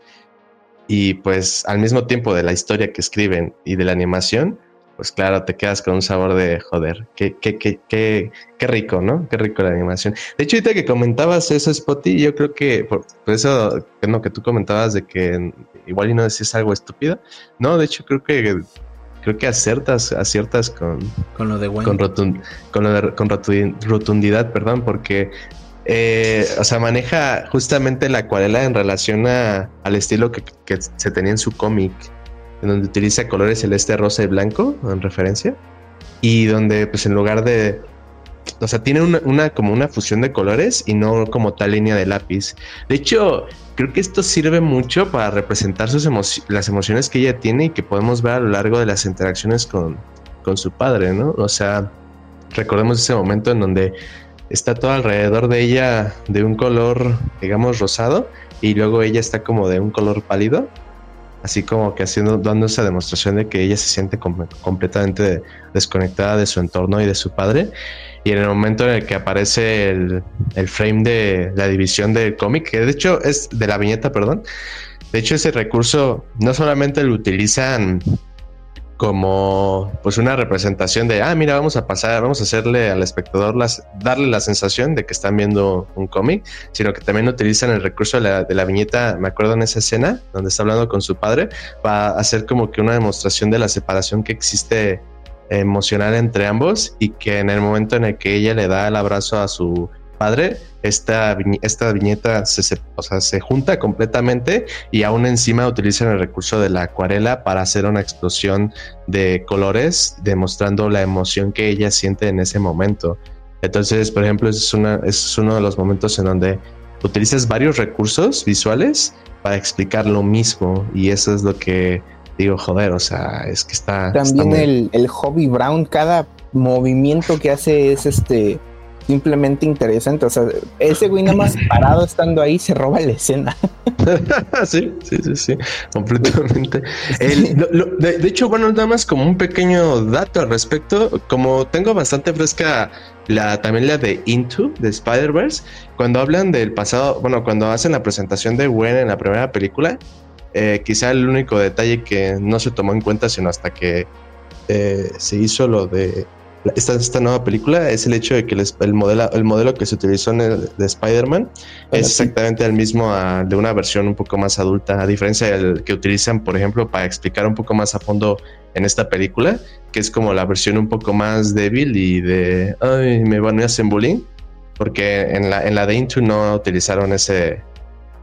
Y pues al mismo tiempo de la historia que escriben y de la animación, pues claro, te quedas con un sabor de joder. Qué, qué, qué, qué, qué rico, ¿no? Qué rico la animación. De hecho, ahorita que comentabas eso, Spotty, yo creo que por, eso, no, que tú comentabas de que igual y no decís algo estúpido. No, de hecho, creo que creo que aciertas, aciertas con, con lo de Con, con, lo de, con rotundidad, perdón, porque eh, o sea, maneja justamente la acuarela en relación a, al estilo que, que, se tenía en su cómic en donde utiliza colores celeste, rosa y blanco en referencia. Y donde, pues en lugar de. O sea, tiene una, como una fusión de colores y no como tal línea de lápiz. De hecho, creo que esto sirve mucho para representar sus las emociones que ella tiene y que podemos ver a lo largo de las interacciones con, con su padre, ¿no? O sea, recordemos ese momento en donde está todo alrededor de ella de un color, digamos, rosado, y luego ella está como de un color pálido así como que haciendo, dando esa demostración de que ella se siente completamente desconectada de su entorno y de su padre. Y en el momento en el que aparece el, el frame de la división del cómic, que de hecho es de la viñeta, perdón, de hecho ese recurso no solamente lo utilizan como pues una representación de, ah, mira, vamos a pasar, vamos a hacerle al espectador las, darle la sensación de que están viendo un cómic, sino que también utilizan el recurso de la, viñeta, me acuerdo en esa escena donde está hablando con su padre, para hacer como que una demostración de la separación que existe emocional entre ambos y que en el momento en el que ella le da el abrazo a su padre, esta, esta viñeta se, o sea, se junta completamente y aún encima utilizan el recurso de la acuarela para hacer una explosión de colores, demostrando la emoción que ella siente en ese momento. Entonces, por ejemplo, es, una, es uno de los momentos en donde utilizas varios recursos visuales para explicar lo mismo y eso es lo que digo, joder, o sea, es que está... También el, el Hobby Brown, cada movimiento que hace es este simplemente interesante. O sea, ese güey nada más parado estando ahí se roba la escena. <laughs> sí, sí, sí, sí, completamente. <laughs> de, hecho, bueno, nada más como un pequeño dato al respecto, como tengo bastante fresca la también la de Into de Spider-Verse, cuando hablan del pasado, bueno, cuando hacen la presentación de Gwen en la primera película, eh, quizá el único detalle que no se tomó en cuenta sino hasta que eh, se hizo lo de esta, esta nueva película es el hecho de que el, modelo, el modelo que se utilizó en el, de Spider-Man es exactamente el mismo de una versión un poco más adulta, a diferencia del que utilizan, por ejemplo, para explicar un poco más a fondo en esta película, que es como la versión un poco más débil y de, ay, me van a hacer bullying, porque en la, en la de Into no utilizaron ese,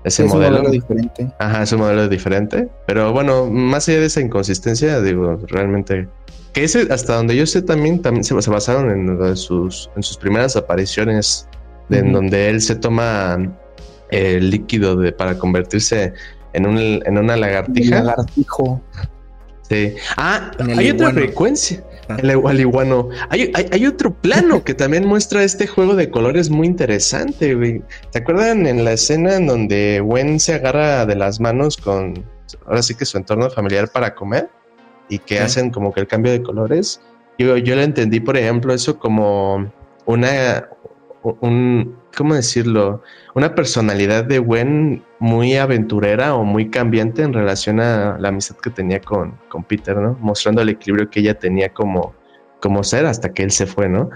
ese modelo. modelo. diferente. Ajá, es un modelo diferente. Pero bueno, más allá de esa inconsistencia, digo, realmente que ese, hasta donde yo sé, también, también se, basaron en, sus, en sus primeras apariciones, en donde él se toma el líquido de, para convertirse en, un, en una lagartija. lagartijo. Sí. Ah, hay otra frecuencia. <laughs> El, iguano. Hay, hay, hay, otro plano que también muestra este juego de colores muy interesante, güey. ¿Se acuerdan en la escena en donde Gwen se agarra de las manos con ahora sí que su entorno familiar para comer? y que hacen como que el cambio de colores. Yo, yo lo entendí, por ejemplo, eso como una, un, ¿cómo decirlo? Una personalidad de Gwen muy aventurera o muy cambiante en relación a la amistad que tenía con, con Peter, ¿no? Mostrando el equilibrio que ella tenía como, como ser hasta que él se fue, ¿no?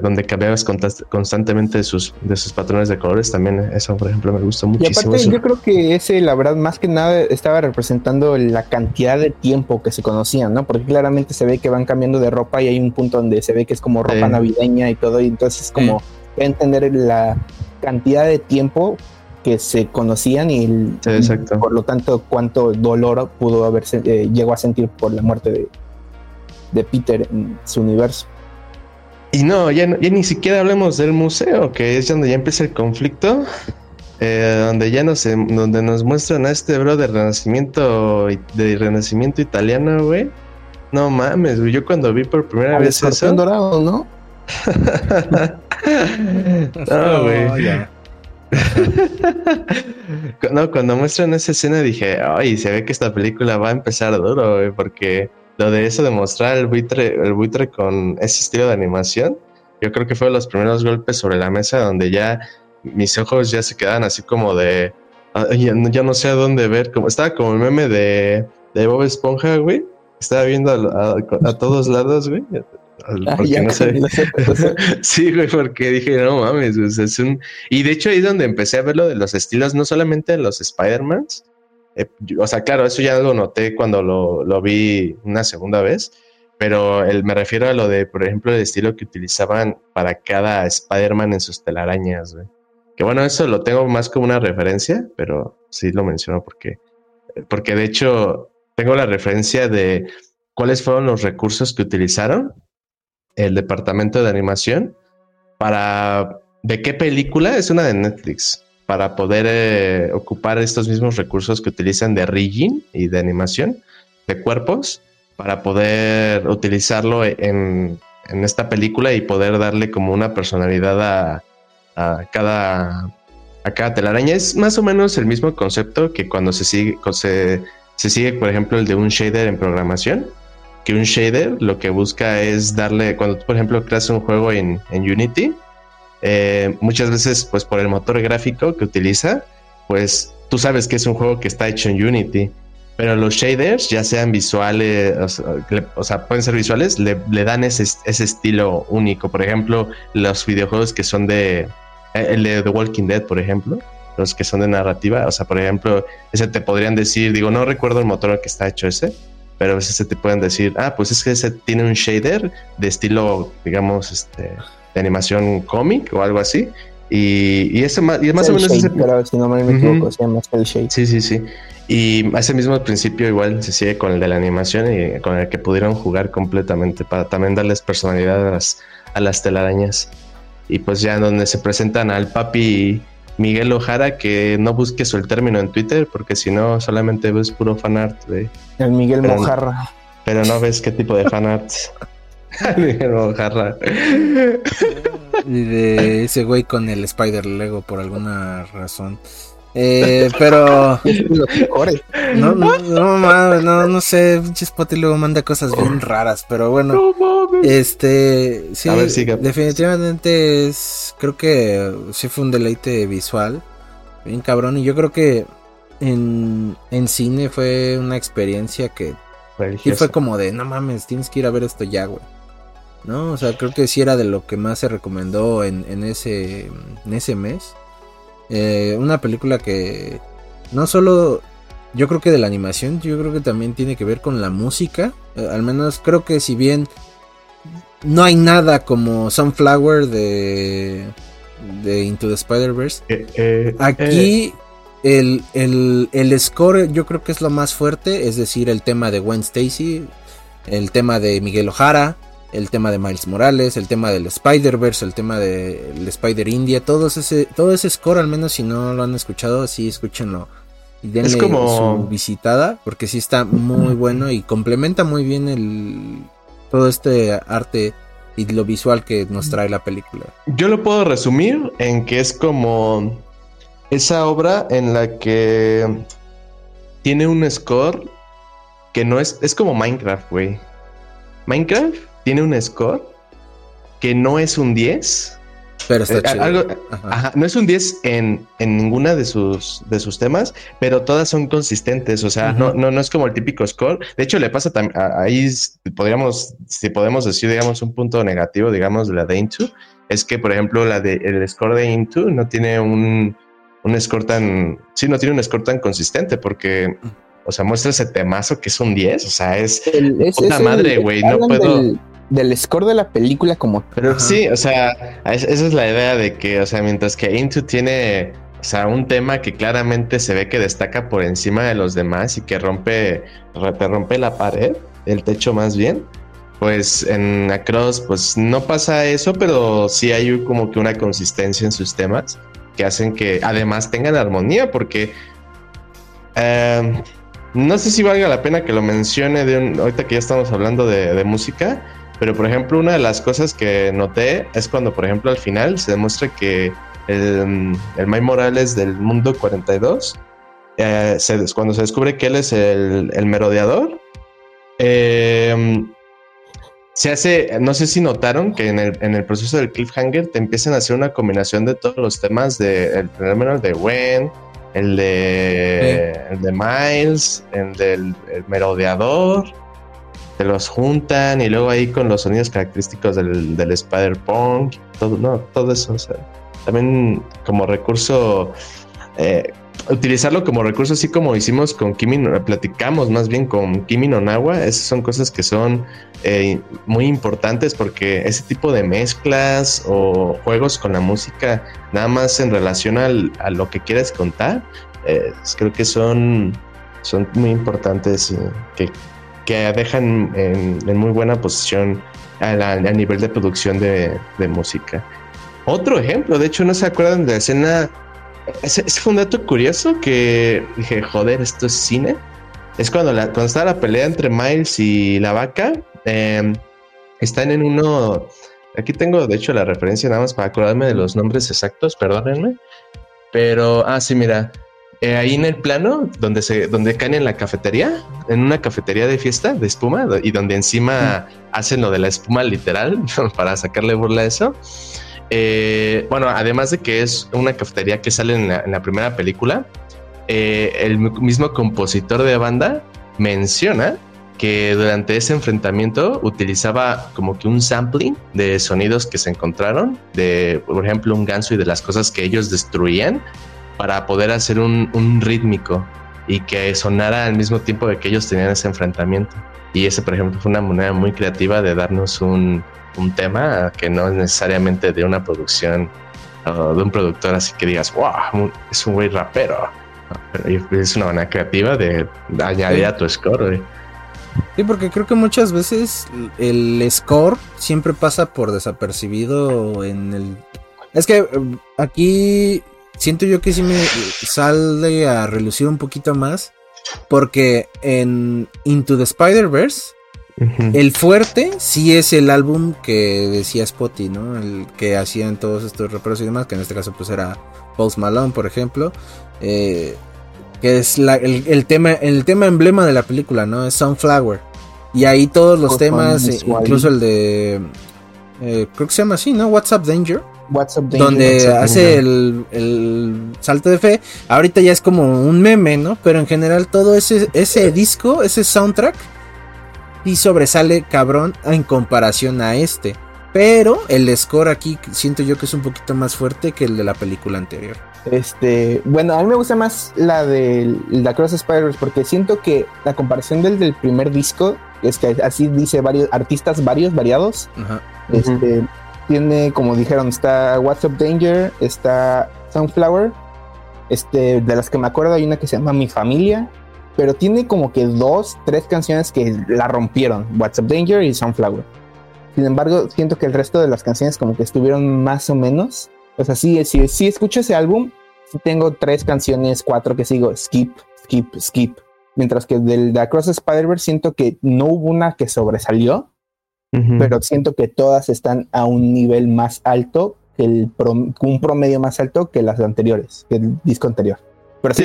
donde cambiabas constantemente de sus, de sus patrones de colores, también eso, por ejemplo, me gustó muchísimo. Y aparte, yo creo que ese, la verdad, más que nada estaba representando la cantidad de tiempo que se conocían, ¿no? Porque claramente se ve que van cambiando de ropa y hay un punto donde se ve que es como ropa navideña y todo, y entonces es como entender la cantidad de tiempo que se conocían y, por lo tanto cuánto dolor pudo haberse eh, llegó a sentir por la muerte de, de Peter en su universo. Y no ya, ni siquiera hablemos del museo, que es donde ya empieza el conflicto, eh, donde ya nos, donde nos muestran a este bro de renacimiento, de renacimiento italiano, güey, No mames. Yo cuando vi por primera Al vez eso. dorado, ¿no? <laughs> no, güey. <laughs> No, cuando muestran esa escena dije, ay, se ve que esta película va a empezar duro, güey, porque lo de eso de mostrar el buitre, el buitre con ese estilo de animación, yo creo que fue los primeros golpes sobre la mesa donde ya mis ojos ya se quedaban así como de, ay, ya, no- ya no sé a dónde ver, como estaba como el meme de, de Bob Esponja, güey, estaba viendo a, a- a todos lados, güey, Ah, porque ya, no <laughs> sé. <laughs> Sí, güey, porque dije, no mames, es un... Y de hecho ahí es donde empecé a ver lo de los estilos, no solamente de los Spider-Mans, eh, o sea, claro, eso ya lo noté cuando lo, lo vi una segunda vez, pero el, me refiero a lo de, por ejemplo, el estilo que utilizaban para cada Spider-Man en sus telarañas, güey. Que bueno, eso lo tengo más como una referencia, pero sí lo menciono porque, porque de hecho tengo la referencia de cuáles fueron los recursos que utilizaron el departamento de animación para de qué película es una de Netflix para poder eh, ocupar estos mismos recursos que utilizan de rigging y de animación de cuerpos para poder utilizarlo en, en esta película y poder darle como una personalidad a, a cada a cada telaraña. Es más o menos el mismo concepto que cuando se sigue se, se sigue por ejemplo el de un shader en programación que un shader lo que busca es darle, cuando tú por ejemplo creas un juego en, Unity, eh, muchas veces pues por el motor gráfico que utiliza, pues tú sabes que es un juego que está hecho en Unity, pero los shaders, ya sean visuales, o sea, pueden ser visuales, le, dan ese, ese estilo único. Por ejemplo, los videojuegos que son de, eh, el de The Walking Dead, por ejemplo, los que son de narrativa, o sea, por ejemplo, ese te podrían decir, digo, no recuerdo el motor que está hecho ese, pero a veces se te pueden decir, ah, pues es que ese tiene un shader de estilo, digamos, este, de animación cómic o algo así. Y, y ese y es más o menos ese, shade, pero si no me equivoco, se llama Shade. Sí, sí, sí. Y ese mismo principio igual se sigue con el de la animación y con el que pudieron jugar completamente para también darles personalidad a las, a las telarañas. Y pues ya en donde se presentan al papi Miguel Ojara, que no busques el término en Twitter, porque si no solamente ves puro fanart, güey. El Miguel Pero- Mojarra. Pero no ves qué tipo de fanarts. <laughs> Miguel Ojara. Y de ese güey con el Spider Lego por alguna razón. Eh, pero <laughs> no, no, no, mames, no, no sé, pinche luego manda cosas bien raras, pero bueno. No mames. Este, sí, definitivamente es, creo que sí fue un deleite visual, bien cabrón, y yo creo que en, en cine fue una experiencia que Religioso. fue como de, no mames, tienes que ir a ver esto ya, güey. No, o sea, creo que sí era de lo que más se recomendó en, en ese, en ese mes. Eh, una película que no solo, yo creo que de la animación, yo creo que también tiene que ver con la música. Eh, al menos creo que si bien no hay nada como Sunflower de, de Into the Spider-Verse, Eh. Aquí el, el, el score yo creo que es lo más fuerte, es decir, el tema de Gwen Stacy, el tema de Miguel Ojara, el tema de Miles Morales, el tema del Spider-Verse, el tema del Spider India, todo ese, todo ese score, al menos si no lo han escuchado, sí escúchenlo. Y denle Es como- su visitada, porque sí está muy bueno y complementa muy bien el todo este arte y lo visual que nos trae la película. Yo lo puedo resumir en que es como esa obra en la que tiene un score que no es, es como Minecraft, güey. Minecraft tiene un score que no es un 10. Pero está Eh, chido. algo- Ajá. Ajá, no es un 10 en, en ninguna de sus, de sus temas, pero todas son consistentes. O sea, no, no, no es como el típico score. De hecho, le pasa también, ahí podríamos, si podemos decir, digamos, un punto negativo, digamos, de la de Into, es que, por ejemplo, la de, el score de Into no tiene un, un score tan, sí, no tiene un score tan consistente porque, o sea, muestra ese temazo que es un 10, o sea, es, El- es- Puta es el- madre, güey, no puedo- Del, del score de la película como Pero Ajá. sí, o sea, es- esa es la idea de que, o sea, mientras que Into tiene, o sea, un tema que claramente se ve que destaca por encima de los demás y que rompe, te rompe la pared, el techo más bien, pues en Across, pues no pasa eso, pero sí hay como que una consistencia en sus temas que hacen que además tengan armonía, porque eh, no sé si valga la pena que lo mencione de un, ahorita que ya estamos hablando de, música, pero por ejemplo, una de las cosas que noté es cuando, por ejemplo, al final se demuestra que el, el May Morales del mundo 42, eh, cuando se descubre que él es el, el merodeador, eh, se hace, no sé si notaron que en el, en el, proceso del cliffhanger te empiezan a hacer una combinación de todos los temas de el fenómeno de Gwen, el de, el de Miles, el del merodeador, te los juntan y luego ahí con los sonidos característicos del, del Spider-Punk, todo, no, todo eso, también como recurso eh, utilizarlo como recurso, así como hicimos con Kimi, platicamos más bien con Kimi Nonawa, esas son cosas que son eh, muy importantes porque ese tipo de mezclas o juegos con la música, nada más en relación al, a lo que quieres contar, eh, creo que son, son muy importantes que, que dejan en, muy buena posición a, nivel de producción de, música. Otro ejemplo, de hecho, no se acuerdan de la escena ese, fue un dato curioso que dije, joder, esto es cine. Es cuando, la, está la pelea entre Miles y la vaca. Em, están en uno. Aquí tengo, de hecho, la referencia nada más para acordarme de los nombres exactos, perdónenme. Pero, ah, sí, mira. Eh, ahí en el plano donde se donde caen en la cafetería, en una cafetería de fiesta de espuma, y donde encima hacen lo de la espuma literal <laughs> para sacarle burla a eso. Eh, bueno, además de que es una cafetería que sale en la, primera película, eh, el mismo compositor de banda menciona que durante ese enfrentamiento utilizaba como que un sampling de sonidos que se encontraron, de por ejemplo un ganso y de las cosas que ellos destruían para poder hacer un, un rítmico y que sonara al mismo tiempo de que ellos tenían ese enfrentamiento. Y ese, por ejemplo, fue una manera muy creativa de darnos un, un tema que no es necesariamente de una producción o de un productor así que digas, wow, es un güey rapero. Pero es una manera creativa de añadir a tu score. Sí, porque creo que muchas veces el score siempre pasa por desapercibido en el... Es que eh, aquí siento yo que sí me sale a relucir un poquito más. Porque en Into the Spider-Verse el fuerte sí es el álbum que decía Spotty, ¿no? El que hacían todos estos reparos y demás, que en este caso pues era Post Malone, por ejemplo. Eh, que es el, tema, el tema emblema de la película, ¿no? Es Sunflower. Y ahí todos los temas, eh, incluso el de... Eh, creo que se llama así, ¿no? WhatsApp Danger. WhatsApp Danger. Donde hace el, el, salto de fe. Ahorita ya es como un meme, ¿no? Pero en general todo ese, ese disco, ese soundtrack y sobresale cabrón en comparación a este. Pero el score aquí siento yo que es un poquito más fuerte que el de la película anterior. Este, bueno, a mí me gusta más la de la Cross Spiders porque siento que la comparación del del primer disco es que así dice varios artistas varios variados. Este tiene como dijeron está What's Up Danger, está Sunflower. Este, de las que me acuerdo hay una que se llama Mi Familia pero tiene como que dos, tres canciones que la rompieron, What's Up Danger y Sunflower. Sin embargo, siento que el resto de las canciones como que estuvieron más o menos. O sea, sí, sí escucho ese álbum, sí tengo tres canciones, cuatro que sigo, skip, skip, skip. Mientras que del de Across Spider-Verse siento que no hubo una que sobresalió, pero siento que todas están a un nivel más alto, que el un promedio más alto que las anteriores, que el disco anterior. Pero sí,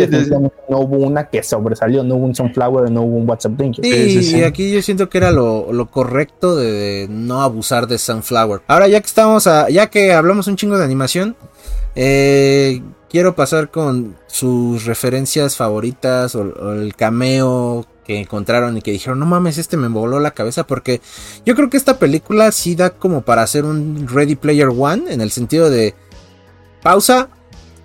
no hubo una que sobresalió, no hubo un Sunflower, no hubo un WhatsApp Danger. Sí, y aquí yo siento que era lo, correcto de, no abusar de Sunflower. Ahora ya que estamos a, ya que hablamos un chingo de animación, eh, quiero pasar con sus referencias favoritas o, el cameo que encontraron y que dijeron, no mames, este me voló la cabeza porque yo creo que esta película sí da como para hacer un Ready Player One en el sentido de pausa,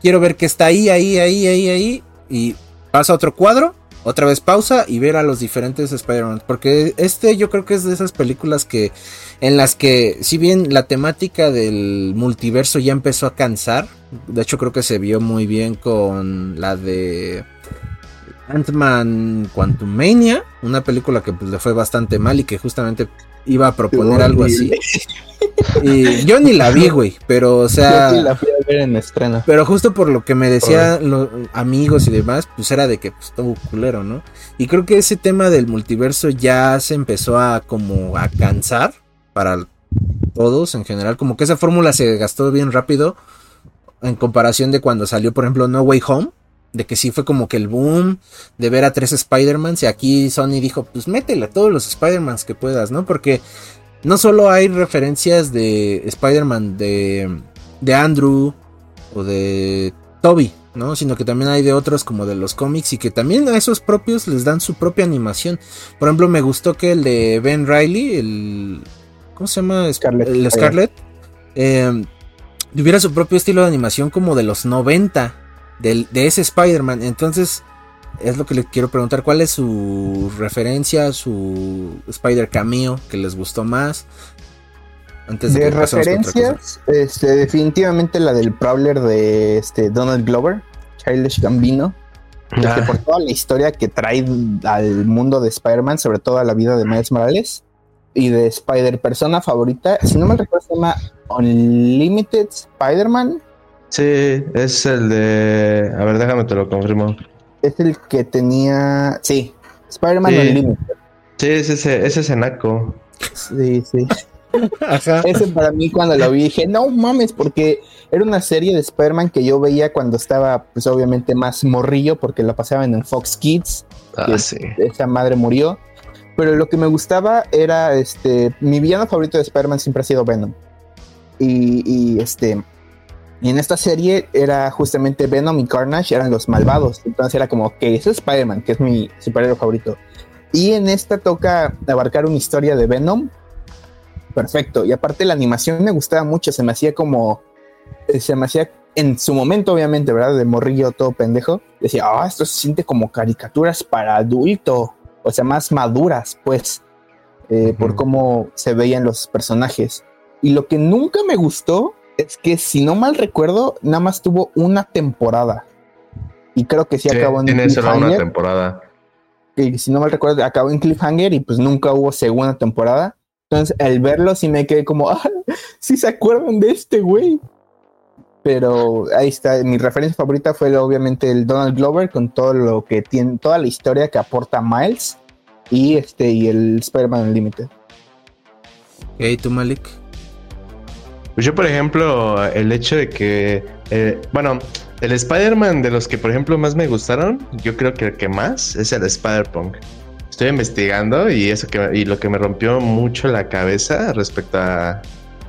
quiero ver que está ahí, ahí, ahí, ahí, ahí. Y pasa otro cuadro, otra vez pausa y ver a los diferentes Spider-Man. Porque este yo creo que es de esas películas que en las que si bien la temática del multiverso ya empezó a cansar, de hecho creo que se vio muy bien con la de Ant-Man Quantum Mania, una película que pues, le fue bastante mal y que justamente iba a proponer algo así. Y yo ni la vi, güey, pero o sea... Yo sí la fui a ver en estreno. Pero justo por lo que me decían los amigos y demás, pues era de que pues estuvo culero, ¿no? Y creo que ese tema del multiverso ya se empezó a como a cansar para todos en general, como que esa fórmula se gastó bien rápido en comparación de cuando salió, por ejemplo, No Way Home, de que sí fue como que el boom de ver a tres Spider-Mans y aquí Sony dijo, pues métele a todos los Spider-Mans que puedas, ¿no? Porque no solo hay referencias de Spider-Man de, de Andrew o de Toby, ¿no? Sino que también hay de otros como de los cómics y que también a esos propios les dan su propia animación. Por ejemplo, me gustó que el de Ben Riley, el... ¿Cómo se llama? Scarlet. El Scarlet. Eh, tuviera su propio estilo de animación como de los 90 de ese Spider-Man. Entonces, es lo que le quiero preguntar. ¿Cuál es su referencia, su Spider Cameo que les gustó más? Antes de, referencias, este, definitivamente la del Prowler de este, Donald Glover, Childish Gambino. Este, ah. por toda la historia que trae al mundo de Spider-Man, sobre todo a la vida de Miles Morales y de Spider persona favorita, si no me recuerdo se llama Unlimited Spider-Man. Sí, es el de. A ver, déjame te lo confirmo. Es el que tenía. Sí, Spider-Man Unlimited. Sí, es ese, ese es Enaco. Sí, sí. <laughs> Ese para mí cuando lo vi dije, no mames, porque era una serie de Spider-Man que yo veía cuando estaba, pues obviamente más morrillo, porque la pasaban en Fox Kids. Ah, sí. Esa madre murió. Pero lo que me gustaba era, este, mi villano favorito de Spider-Man siempre ha sido Venom. Y, y este, y en esta serie era justamente Venom y Carnage eran los malvados. Entonces era como, que ese es Spider-Man, que es mi superhéroe favorito. Y en esta toca abarcar una historia de Venom. Perfecto. Y aparte la animación me gustaba mucho. Se me hacía como... Eh, se me hacía en su momento, obviamente, ¿verdad? De morrillo todo pendejo. Decía, ah, esto se siente como caricaturas para adulto. O sea, más maduras, pues. Eh, por cómo se veían los personajes. Y lo que nunca me gustó es que si no mal recuerdo, nada más tuvo una temporada. Y creo que sí, acabó en tiene solo una temporada. Y si no mal recuerdo, acabó en Cliffhanger y pues nunca hubo segunda temporada. Entonces, al verlo sí me quedé como, <laughs> ah, sí se acuerdan de este güey. Pero ahí está, mi referencia favorita fue obviamente el Donald Glover con todo lo que tiene, toda la historia que aporta Miles y este y el Spider-Man Unlimited. Hey, tú Malik. Pues yo, por ejemplo, el hecho de que, eh, bueno, el Spider-Man de los que, por ejemplo, más me gustaron, yo creo que el que más es el Spider-Punk. Estoy investigando y eso que y lo que me rompió mucho la cabeza respecto a,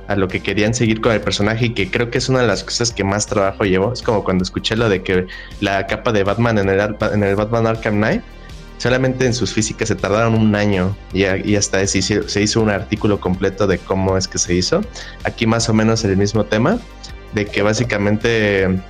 a lo que querían seguir con el personaje y que creo que es una de las cosas que más trabajo llevó. Es como cuando escuché lo de que la capa de Batman en el, en el Batman Arkham Knight solamente en sus físicas se tardaron un año y, hasta se hizo, se hizo, un artículo completo de cómo es que se hizo. Aquí más o menos el mismo tema, de que básicamente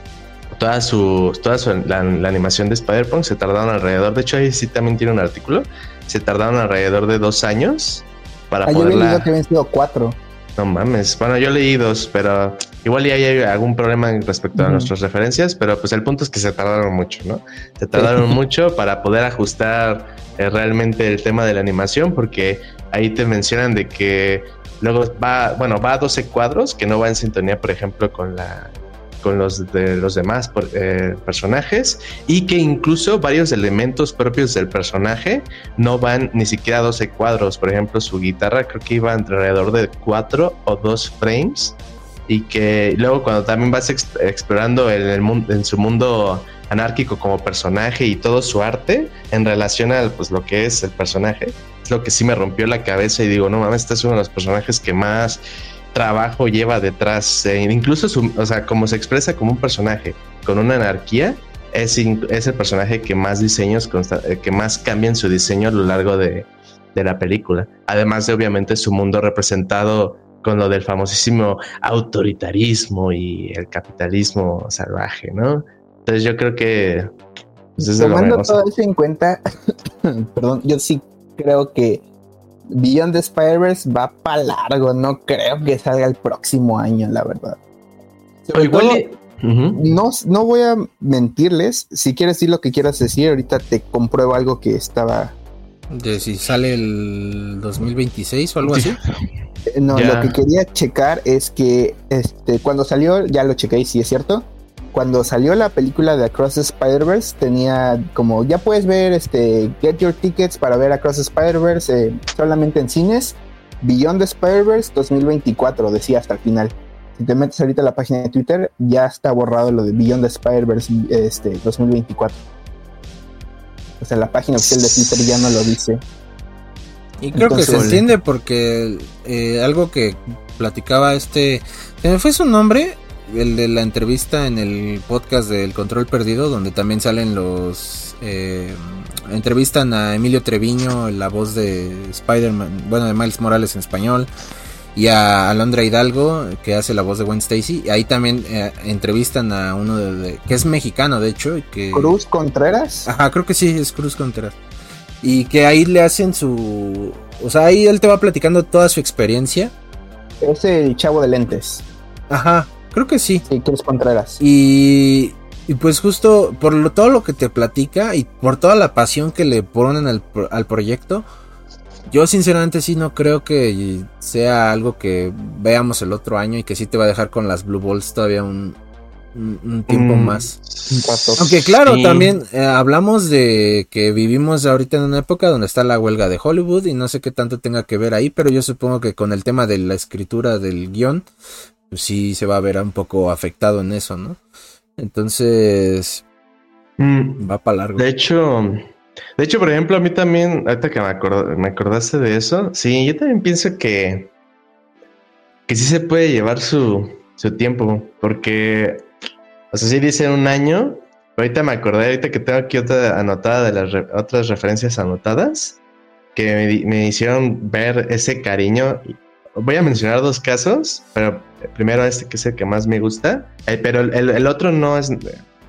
toda su, toda la, animación de Spider-Punk se tardaron alrededor, de hecho ahí sí también tiene un artículo, se tardaron alrededor de dos años para ah, poderla... Yo que habían sido cuatro. No mames. Bueno, yo leí dos, pero igual ya hay algún problema respecto a nuestras referencias, pero pues el punto es que se tardaron mucho, ¿no? Se tardaron <laughs> mucho para poder ajustar eh, realmente el tema de la animación, porque ahí te mencionan de que luego va, bueno, va a 12 cuadros que no va en sintonía, por ejemplo, con la con los de los demás eh, personajes y que incluso varios elementos propios del personaje no van ni siquiera a 12 cuadros. Por ejemplo, su guitarra creo que iba alrededor de 4 o 2 frames y que luego cuando también vas explorando en, el mundo, en su mundo anárquico como personaje y todo su arte en relación a pues, lo que es el personaje, es lo que sí me rompió la cabeza y digo, no mames, este es uno de los personajes que más trabajo lleva detrás, eh, incluso su, o sea, como se expresa como un personaje con una anarquía, es, es el personaje que más diseños, eh, que más cambian su diseño a lo largo de, de la película. Además de obviamente su mundo representado con lo del famosísimo autoritarismo y el capitalismo salvaje, ¿no? Entonces yo creo que... Pues, Tomando todo eso en cuenta, <coughs> perdón, yo sí creo que Beyond the Spider-Verse va para largo, no creo que salga el próximo año, la verdad. igual no, no voy a mentirles, si quieres decir lo que quieras decir, ahorita te compruebo algo que estaba... De si sale el 2026 o algo así. <laughs> Eh, no, lo que quería checar es que este, cuando salió, ya lo chequé y sí es cierto. Cuando salió la película de Across the Spider-Verse, tenía como, ya puedes ver, este, get your tickets para ver Across the Spider-Verse eh, solamente en cines. Beyond the Spider-Verse 2024, decía hasta el final. Si te metes ahorita a la página de Twitter, ya está borrado lo de Beyond the Spider-Verse este, 2024. O sea, la página oficial de Twitter ya no lo dice. Y creo que se entiende porque eh, algo que platicaba este, se me fue su nombre, el de la entrevista en el podcast del Control Perdido, donde también salen los... Eh, entrevistan a Emilio Treviño, la voz de Spider-Man, bueno, de Miles Morales en español, y a Alondra Hidalgo, que hace la voz de Gwen Stacy. Ahí también eh, entrevistan a uno de, que es mexicano, de hecho. Y que... Cruz Contreras. Ajá, creo que sí, es Cruz Contreras. Y que ahí le hacen su... O sea, ahí él te va platicando toda su experiencia. Es el chavo de lentes. Ajá, creo que sí. Sí, Cruz Contreras. Y, y pues justo por lo, todo lo que te platica y por toda la pasión que le ponen al, al proyecto, yo sinceramente sí no creo que sea algo que veamos el otro año y que sí te va a dejar con las Blue Balls todavía un, un, tiempo mm, más. Aunque claro, también eh, hablamos de que vivimos ahorita en una época donde está la huelga de Hollywood y no sé qué tanto tenga que ver ahí, pero yo supongo que con el tema de la escritura del guion, pues sí se va a ver un poco afectado en eso, ¿no? Entonces, mm, va para largo. De hecho, de hecho, por ejemplo, a mí también, ahorita que me, me acordaste de eso, sí, yo también pienso que, que sí se puede llevar su, su tiempo, porque o sea, sí dice un año. Ahorita me acordé, ahorita que tengo aquí otra anotada de las otras referencias anotadas que me, hicieron ver ese cariño. Voy a mencionar dos casos, pero primero este que es el que más me gusta, eh, pero el, otro no es, no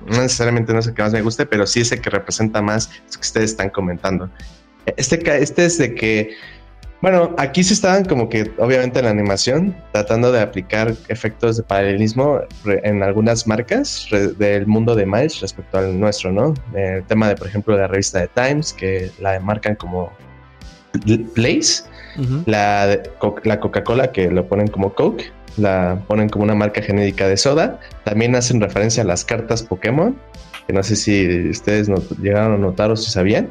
necesariamente no es el que más me guste, pero sí es el que representa más lo que ustedes están comentando. Este, este es de que bueno, aquí se estaban como que, obviamente, en la animación, tratando de aplicar efectos de paralelismo en algunas marcas del mundo de Miles respecto al nuestro, ¿no? El tema de, por ejemplo, la revista de Times, que la marcan como Place, la, la Coca-Cola, que lo ponen como Coke, la ponen como una marca genérica de soda. También hacen referencia a las cartas Pokémon, que no sé si ustedes llegaron a notar o si sabían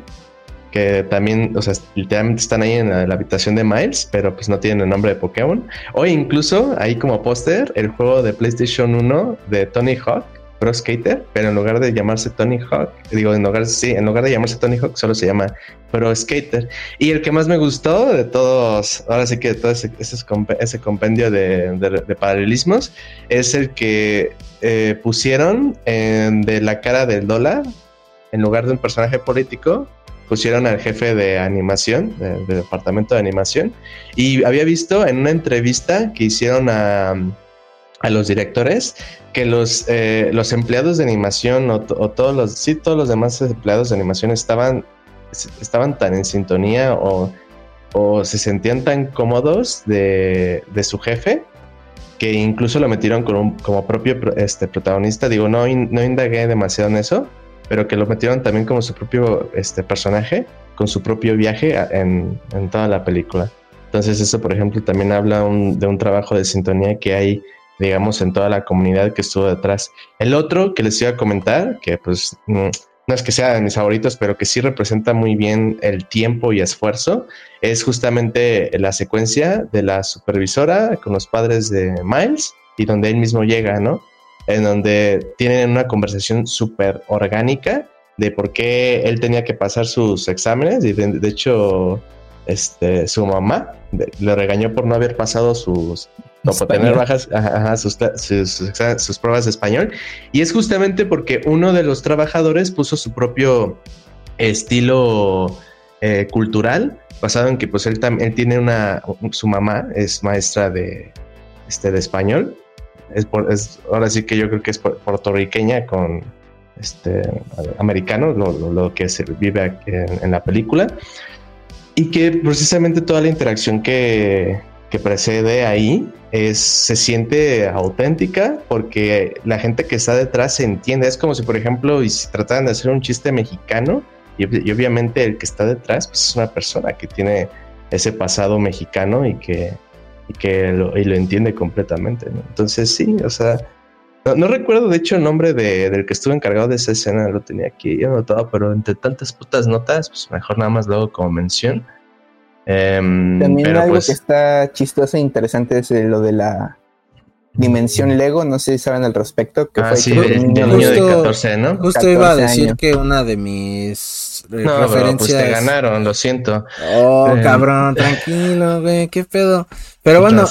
que también, o sea, literalmente están ahí en la, habitación de Miles, pero pues no tienen el nombre de Pokémon. O incluso ahí como póster, el juego de PlayStation 1 de Tony Hawk, Pro Skater, pero en lugar de llamarse Tony Hawk, digo, en lugar, sí, en lugar de llamarse Tony Hawk, solo se llama Pro Skater. Y el que más me gustó de todos, ahora sí que de todo ese, compendio de, paralelismos, es el que eh, pusieron de la cara del dólar, en lugar de un personaje político, pusieron al jefe de animación, del departamento de animación, y había visto en una entrevista que hicieron a, a los directores que los, eh, los empleados de animación o, todos los, sí, todos los demás empleados de animación estaban, estaban tan en sintonía o, o se sentían tan cómodos de, de su jefe que incluso lo metieron como, como propio este, protagonista. Digo, no, no indagué demasiado en eso, pero que lo metieron también como su propio este, personaje, con su propio viaje en, toda la película. Entonces eso, por ejemplo, también habla de un trabajo de sintonía que hay, digamos, en toda la comunidad que estuvo detrás. El otro que les iba a comentar, que pues no, es que sea de mis favoritos, pero que sí representa muy bien el tiempo y esfuerzo, es justamente la secuencia de la supervisora con los padres de Miles y donde él mismo llega, ¿no? En donde tienen una conversación súper orgánica de por qué él tenía que pasar sus exámenes. Y de, hecho este, su mamá le regañó por no haber pasado sus por tener bajas sus, sus, pruebas de español. Y es justamente porque uno de los trabajadores puso su propio estilo eh, cultural basado en que pues él también tiene una su mamá es maestra de este de español es, ahora sí que yo creo que es puertorriqueña con este americano, lo, que se vive en, la película. Y que precisamente toda la interacción que, que precede ahí es, se siente auténtica porque la gente que está detrás se entiende. Es como si, por ejemplo, y si trataran de hacer un chiste mexicano y, obviamente el que está detrás pues, es una persona que tiene ese pasado mexicano y que, y que lo, y lo entiende completamente. ¿no? Entonces sí, o sea, no, recuerdo de hecho el nombre de, del que estuvo encargado de esa escena, lo tenía aquí anotado, pero entre tantas putas notas, pues mejor nada más luego como mención. Em, También algo pues que está chistoso e interesante es lo de la Dimensión Lego, no sé si saben al respecto. Que ah, sí, del niño, de 14, ¿no? Justo iba a decir que una de mis eh, no, referencias. Pues te ganaron, lo siento. Oh, eh. cabrón, tranquilo, güey, qué pedo. Pero bueno,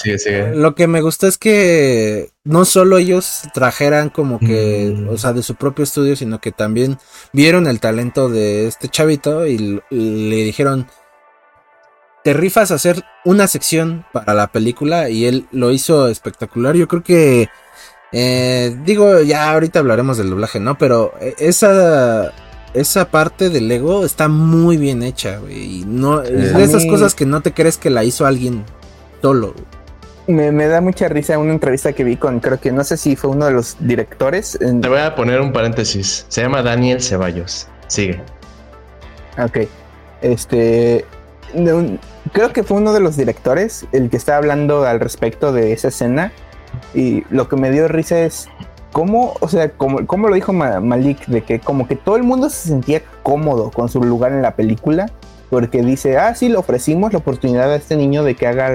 lo que me gustó es que no solo ellos trajeran como que, mm. o sea, de su propio estudio, sino que también vieron el talento de este chavito y le dijeron, te rifas a hacer una sección para la película y él lo hizo espectacular. Yo creo que, eh, digo, ya ahorita hablaremos del doblaje, ¿no? Pero eh, esa, esa parte del Lego está muy bien hecha, güey. Y no, de esas cosas que no te crees que la hizo alguien solo. Me, me, da mucha risa una entrevista que vi con, creo que no sé si fue uno de los directores. Te voy a poner un paréntesis. Se llama Daniel Ceballos. Sigue. Ok. Este, creo que fue uno de los directores el que estaba hablando al respecto de esa escena. Y lo que me dio risa es cómo, o sea, como, como lo dijo Malik, de que como que todo el mundo se sentía cómodo con su lugar en la película, porque dice, ah, sí, le ofrecimos la oportunidad a este niño de que haga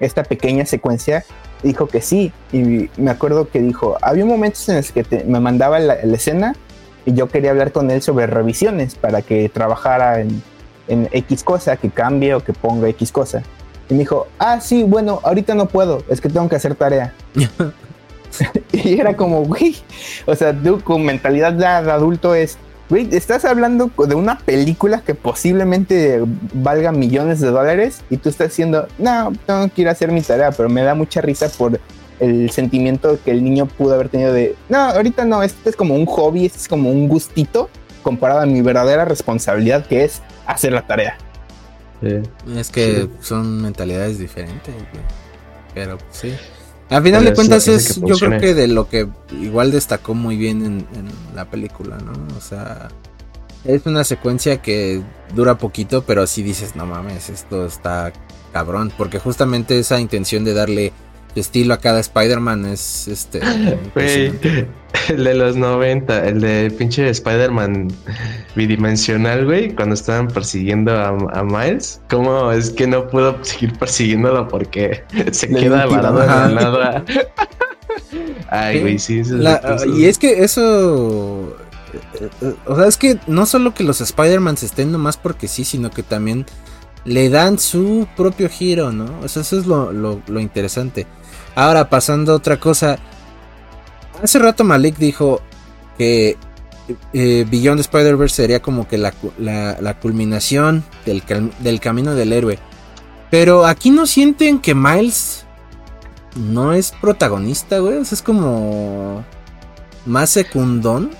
esta pequeña secuencia. Dijo que sí, y me acuerdo que dijo, había momentos en los que me mandaba la escena y yo quería hablar con él sobre revisiones para que trabajara en en X cosa, que cambie o que ponga X cosa. Y me dijo, ah, sí, bueno, ahorita no puedo, es que tengo que hacer tarea. <laughs> <laughs> y era como, güey, o sea, tú con mentalidad de adulto es, güey, estás hablando de una película que posiblemente valga millones de dólares y tú estás diciendo, no, tengo que ir a hacer mi tarea, pero me da mucha risa por el sentimiento que el niño pudo haber tenido de, no, ahorita no, esto es como un hobby, esto es como un gustito comparado a mi verdadera responsabilidad que es hacer la tarea. Es que son mentalidades diferentes, pero sí. Al final de cuentas es, yo creo que de lo que igual destacó muy bien en, la película, ¿no? O sea, es una secuencia que dura poquito, pero si dices, no mames, esto está cabrón, porque justamente esa intención de darle estilo a cada Spider-Man es este. <laughs> el de los 90, el de pinche Spider-Man bidimensional, güey, cuando estaban persiguiendo a, Miles. ¿Cómo es que no pudo seguir persiguiéndolo porque <laughs> se queda varado en nada? <laughs> Ay, güey, sí. y es que eso. O sea, es que no solo que los Spider-Man estén nomás porque sí, sino que también le dan su propio giro, ¿no? O sea, eso es lo, lo interesante. Ahora, pasando a otra cosa. Hace rato Malik dijo que eh, Beyond Spider-Verse sería como que la, culminación del, del, camino del héroe. Pero aquí no sienten que Miles no es protagonista, güey. O sea, es como más secundón.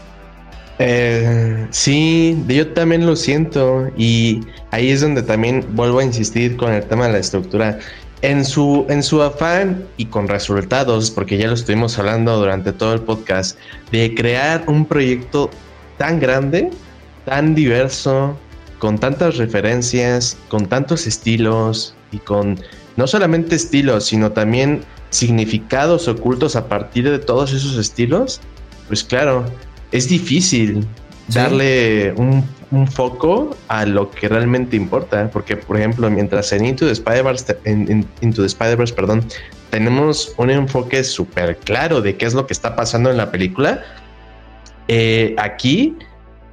Eh, sí, yo también lo siento. Y ahí es donde también vuelvo a insistir con el tema de la estructura en su, en su afán y con resultados, porque ya lo estuvimos hablando durante todo el podcast, de crear un proyecto tan grande, tan diverso, con tantas referencias, con tantos estilos y con no solamente estilos, sino también significados ocultos a partir de todos esos estilos, pues claro, es difícil darle un un foco a lo que realmente importa. Porque, por ejemplo, mientras en Into the Spider-Verse, Into the Spider-Verse, perdón, tenemos un enfoque súper claro de qué es lo que está pasando en la película. Eh, aquí,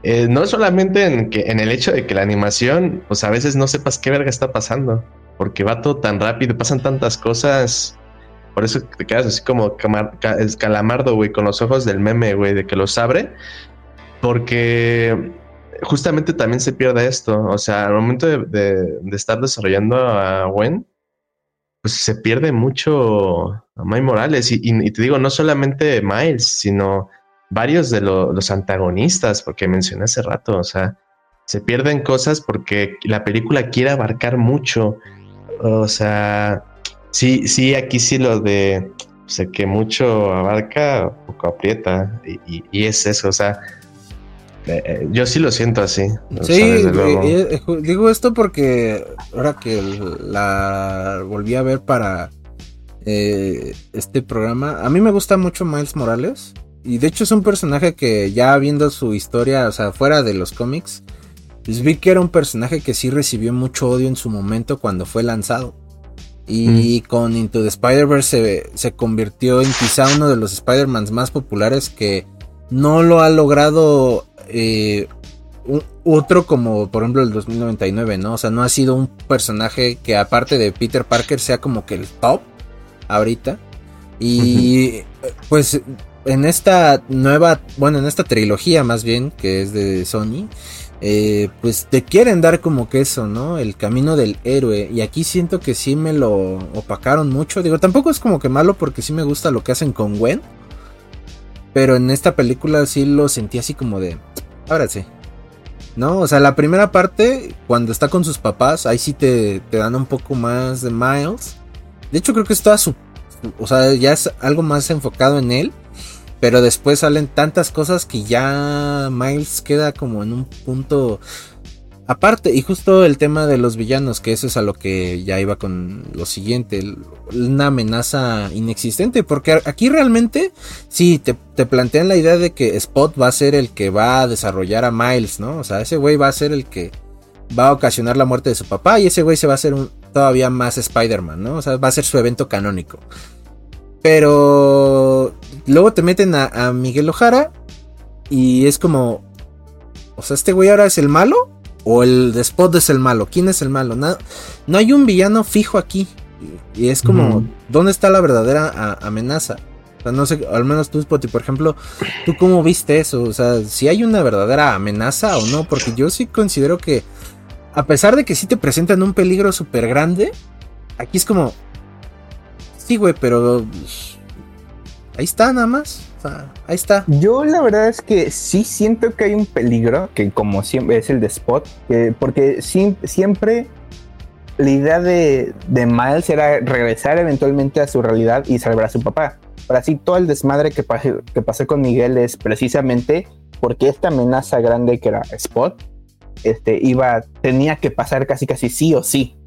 eh, no solamente en, que, en el hecho de que la animación, pues a veces no sepas qué verga está pasando, porque va todo tan rápido, pasan tantas cosas. Por eso te quedas así como calamardo, güey, con los ojos del meme, güey, de que los abre. Porque justamente también se pierde esto. O sea, al momento de, estar desarrollando a Gwen, pues se pierde mucho a Miles Morales. Y, te digo, no solamente Miles, sino varios de los antagonistas, porque mencioné hace rato, o sea, se pierden cosas porque la película quiere abarcar mucho. O sea, sí, sí, aquí sí lo de sé que mucho abarca, poco aprieta, y, y es eso, o sea, eh, eh, yo sí lo siento así. Sí, eh, digo esto porque ahora que la volví a ver para eh, este programa. A mí me gusta mucho Miles Morales. Y de hecho es un personaje que ya viendo su historia, o sea, fuera de los cómics, pues vi que era un personaje que sí recibió mucho odio en su momento cuando fue lanzado. Y mm. con Into the Spider-Verse se, convirtió en quizá uno de los Spider-Mans más populares que no lo ha logrado eh, otro como por ejemplo el 2099, ¿no? O sea, no ha sido un personaje que aparte de Peter Parker sea como que el top ahorita. Y pues en esta nueva, bueno, en esta trilogía más bien, que es de Sony, eh, pues te quieren dar como que eso, ¿no? El camino del héroe. Y aquí siento que sí me lo opacaron mucho. Digo, tampoco es como que malo porque sí me gusta lo que hacen con Gwen. Pero en esta película sí lo sentí así como de... Ahora sí. ¿No? O sea, la primera parte, cuando está con sus papás, ahí sí te, te dan un poco más de Miles. De hecho, creo que es toda su o sea, ya es algo más enfocado en él. Pero después salen tantas cosas que ya Miles queda como en un punto aparte. Y justo el tema de los villanos, que eso es a lo que ya iba con lo siguiente. Una amenaza inexistente. Porque aquí realmente sí, te, te plantean la idea de que Spot va a ser el que va a desarrollar a Miles, ¿no? O sea, ese güey va a ser el que va a ocasionar la muerte de su papá. Y ese güey se va a hacer un, todavía más Spider-Man, ¿no? O sea, va a ser su evento canónico. Pero luego te meten a, Miguel Ojara y es como, o sea, este güey ahora es el malo o el Spot es el malo. ¿Quién es el malo? No, no hay un villano fijo aquí. Y es como, ¿dónde está la verdadera amenaza? O sea, no sé, al menos tú, Spotty, por ejemplo, ¿tú cómo viste eso? O sea, si hay una verdadera amenaza o no, porque yo sí considero que, a pesar de que sí te presentan un peligro súper grande, aquí es como, Sí, güey, pero ahí está nada más. Sea, ahí está. Yo la verdad es que sí siento que hay un peligro, que como siempre es el de Spot, porque siempre la idea de, de, Miles era regresar eventualmente a su realidad y salvar a su papá. Pero así todo el desmadre que, que pasó con Miguel es precisamente porque esta amenaza grande que era Spot, este, iba, tenía que pasar casi casi sí o sí.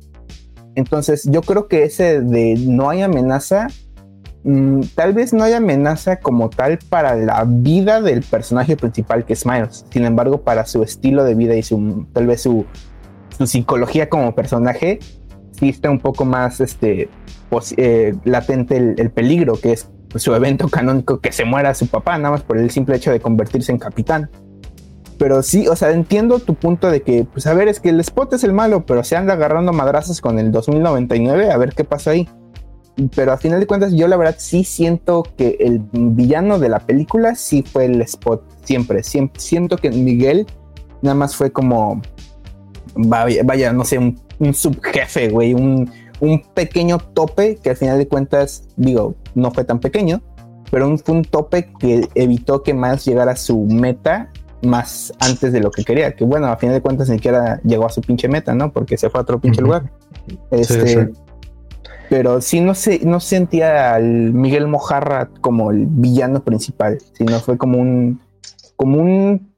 Entonces yo creo que ese de no hay amenaza, mm, tal vez no hay amenaza como tal para la vida del personaje principal que es Miles. Sin embargo, para su estilo de vida y su tal vez su, psicología como personaje, sí está un poco más este, eh, latente el, peligro, que es su evento canónico que se muera su papá, nada más por el simple hecho de convertirse en capitán. Pero sí, o sea, entiendo tu punto de que, pues a ver, es que el spot es el malo, pero se anda agarrando madrazos con el 2099, a ver qué pasa ahí. Pero a final de cuentas, yo la verdad sí siento que el villano de la película sí fue el spot, siempre. siempre siento que Miguel nada más fue como, vaya, no sé, un, subjefe, güey, un, un pequeño tope que al final de cuentas, digo, no fue tan pequeño, pero un, fue un tope que evitó que más llegara a su meta más antes de lo que quería. Que bueno, a final de cuentas ni siquiera llegó a su pinche meta, ¿no? Porque se fue a otro pinche lugar. Este, Pero sí no sé, no sentía al Miguel Mojarra como el villano principal, sino fue como un, como un,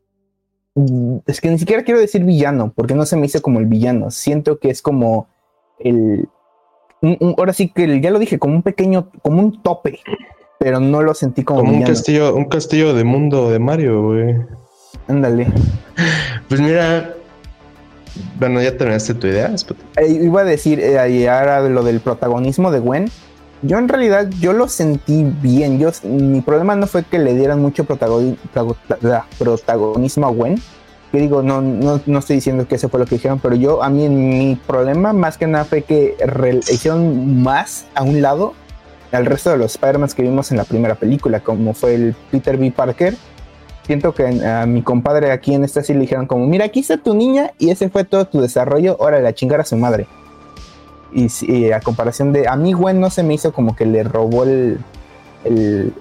es que ni siquiera quiero decir villano, porque no se me hizo como el villano. Siento que es como el, ahora sí que ya lo dije, como un pequeño, como un tope, pero no lo sentí como, como un castillo, un castillo de mundo de Mario, güey. Ándale. Pues mira, bueno, ya terminaste tu idea. Eh, iba a decir eh, ahora lo del protagonismo de Gwen. Yo en realidad yo lo sentí bien. Yo mi problema no fue que le dieran mucho protagonismo a Gwen. Que digo, no, no, no, estoy diciendo que eso fue lo que dijeron, pero yo a mí mi problema más que nada fue que hicieron más a un lado al resto de los Spider-Man que vimos en la primera película, como fue el Peter B. Parker siento que a mi compadre aquí en esta sí le dijeron como, mira, aquí está tu niña y ese fue todo tu desarrollo, ahora la chingar a su madre. Y, a comparación de, a mí Gwen no se me hizo como que le robó el, el,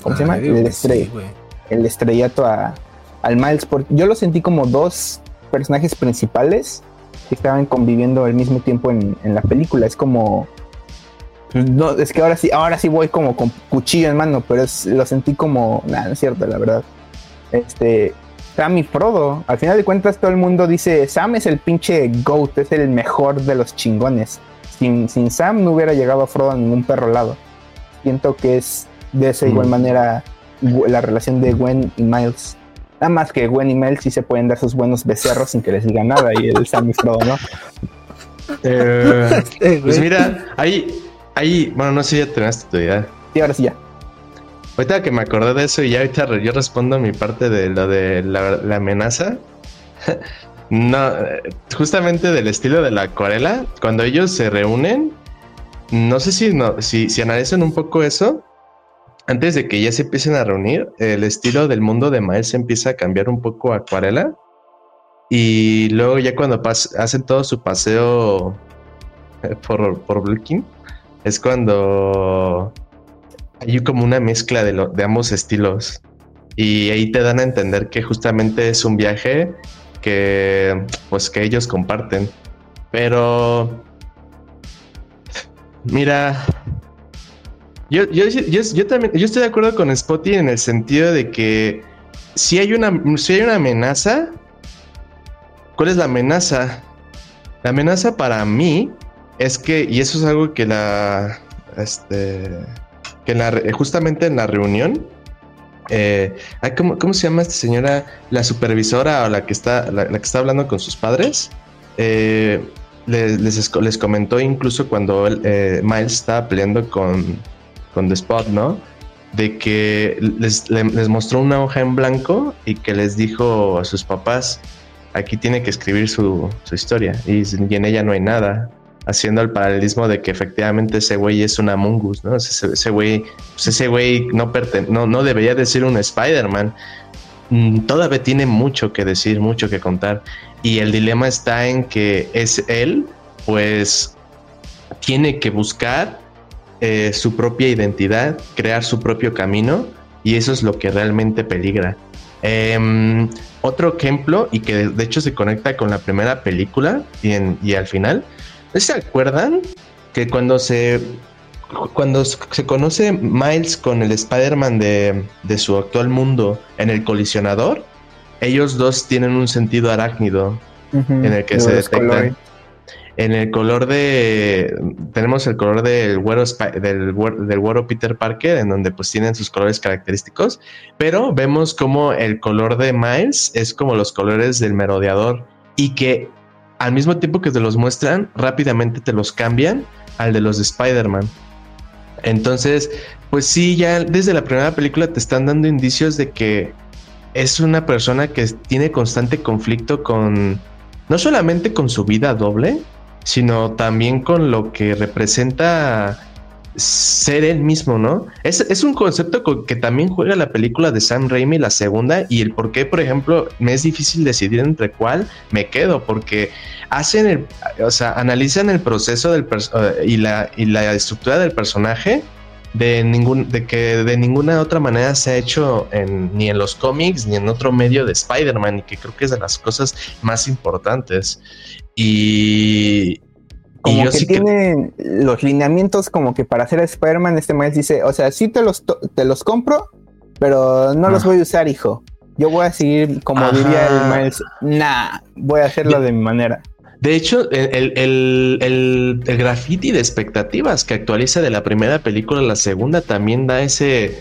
¿cómo se llama? El, el estrellato a, al Miles. Porque yo lo sentí como dos personajes principales que estaban conviviendo al mismo tiempo en, en la película. Es como no, es que ahora sí, ahora sí voy como con cuchillo en mano, pero lo sentí como, nada, no es cierto, la verdad. Este, Sam y Frodo, al final de cuentas todo el mundo dice, Sam es el pinche GOAT, es el mejor de los chingones. sin, sin Sam no hubiera llegado a Frodo a ningún perro lado. Siento que es de esa igual Mm. manera la relación de Gwen y Miles. Nada más que Gwen y Miles sí se pueden dar sus buenos becerros sin que les diga nada y el Sam y Frodo, ¿no? Eh, <laughs> pues mira, ahí, ahí, bueno, no sé si ya terminaste tu idea. Y ahora sí ya. Ahorita que me acordé de eso y ya ahorita yo respondo mi parte de lo de la, la amenaza. <laughs> no, eh, justamente del estilo de la acuarela, cuando ellos se reúnen, no sé si, no, si, si analizan un poco eso, antes de que ya se empiecen a reunir, el estilo del mundo de Miles empieza a cambiar un poco a acuarela. Y luego ya cuando hacen todo su paseo eh, por, por Brooklyn, es cuando hay como una mezcla de, ambos estilos. Y ahí te dan a entender que justamente es un viaje que pues que ellos comparten. Pero mira, yo, yo, yo, yo también yo estoy de acuerdo con Spotty en el sentido de que si hay una, si hay una amenaza, ¿cuál es la amenaza? La amenaza para mí es que, y eso es algo que la, este, que la justamente en la reunión, eh, ¿cómo, cómo se llama esta señora? La supervisora o la que está, la, que está hablando con sus padres. eh, les, les, comentó incluso cuando eh, Miles estaba peleando con, con The Spot, ¿no? De que les, le- les mostró una hoja en blanco y que les dijo a sus papás, aquí tiene que escribir su, su historia y en ella no hay nada haciendo el paralelismo de que efectivamente ese güey es un Among Us, ¿no? Ese, güey, pues ese güey no, no, debería de ser un Spider-Man. Mm, Todavía tiene mucho que decir, mucho que contar. Y el dilema está en que es él, pues, tiene que buscar eh, su propia identidad, crear su propio camino, y eso es lo que realmente peligra. Em, otro ejemplo, y que de, hecho se conecta con la primera película y, al final, ¿no se acuerdan que cuando se cuando se conoce Miles con el Spider-Man de, de su actual mundo en el colisionador, ellos dos tienen un sentido arácnido en el que se detectan. colores. En el color de. Tenemos el color del güero, del, del güero Peter Parker, en donde pues tienen sus colores característicos. Pero vemos como el color de Miles es como los colores del merodeador. Y que al mismo tiempo que te los muestran, rápidamente te los cambian al de los de Spider-Man. Entonces, pues sí, ya desde la primera película te están dando indicios de que es una persona que tiene constante conflicto con. No solamente con su vida doble, sino también con lo que representa ser él mismo, ¿no? Es, es un concepto con que también juega la película de Sam Raimi, la segunda, y el por qué, por ejemplo, me es difícil decidir entre cuál me quedo, porque hacen el, o sea, analizan el proceso del eh, y, la, y la estructura del personaje de ningún, de que de ninguna otra manera se ha hecho en, ni en los cómics ni en otro medio de Spider-Man, y que creo que es de las cosas más importantes. Y Como que sí que- tiene los lineamientos como que para hacer a Spider-Man, este Miles dice, o sea, sí te los, te los compro, pero no los voy a usar, hijo. Yo voy a seguir, como Ajá. diría el Miles, nah, voy a hacerlo de mi manera. De hecho, el, el, el, el- el graffiti de expectativas que actualiza de la primera película a la segunda también da ese,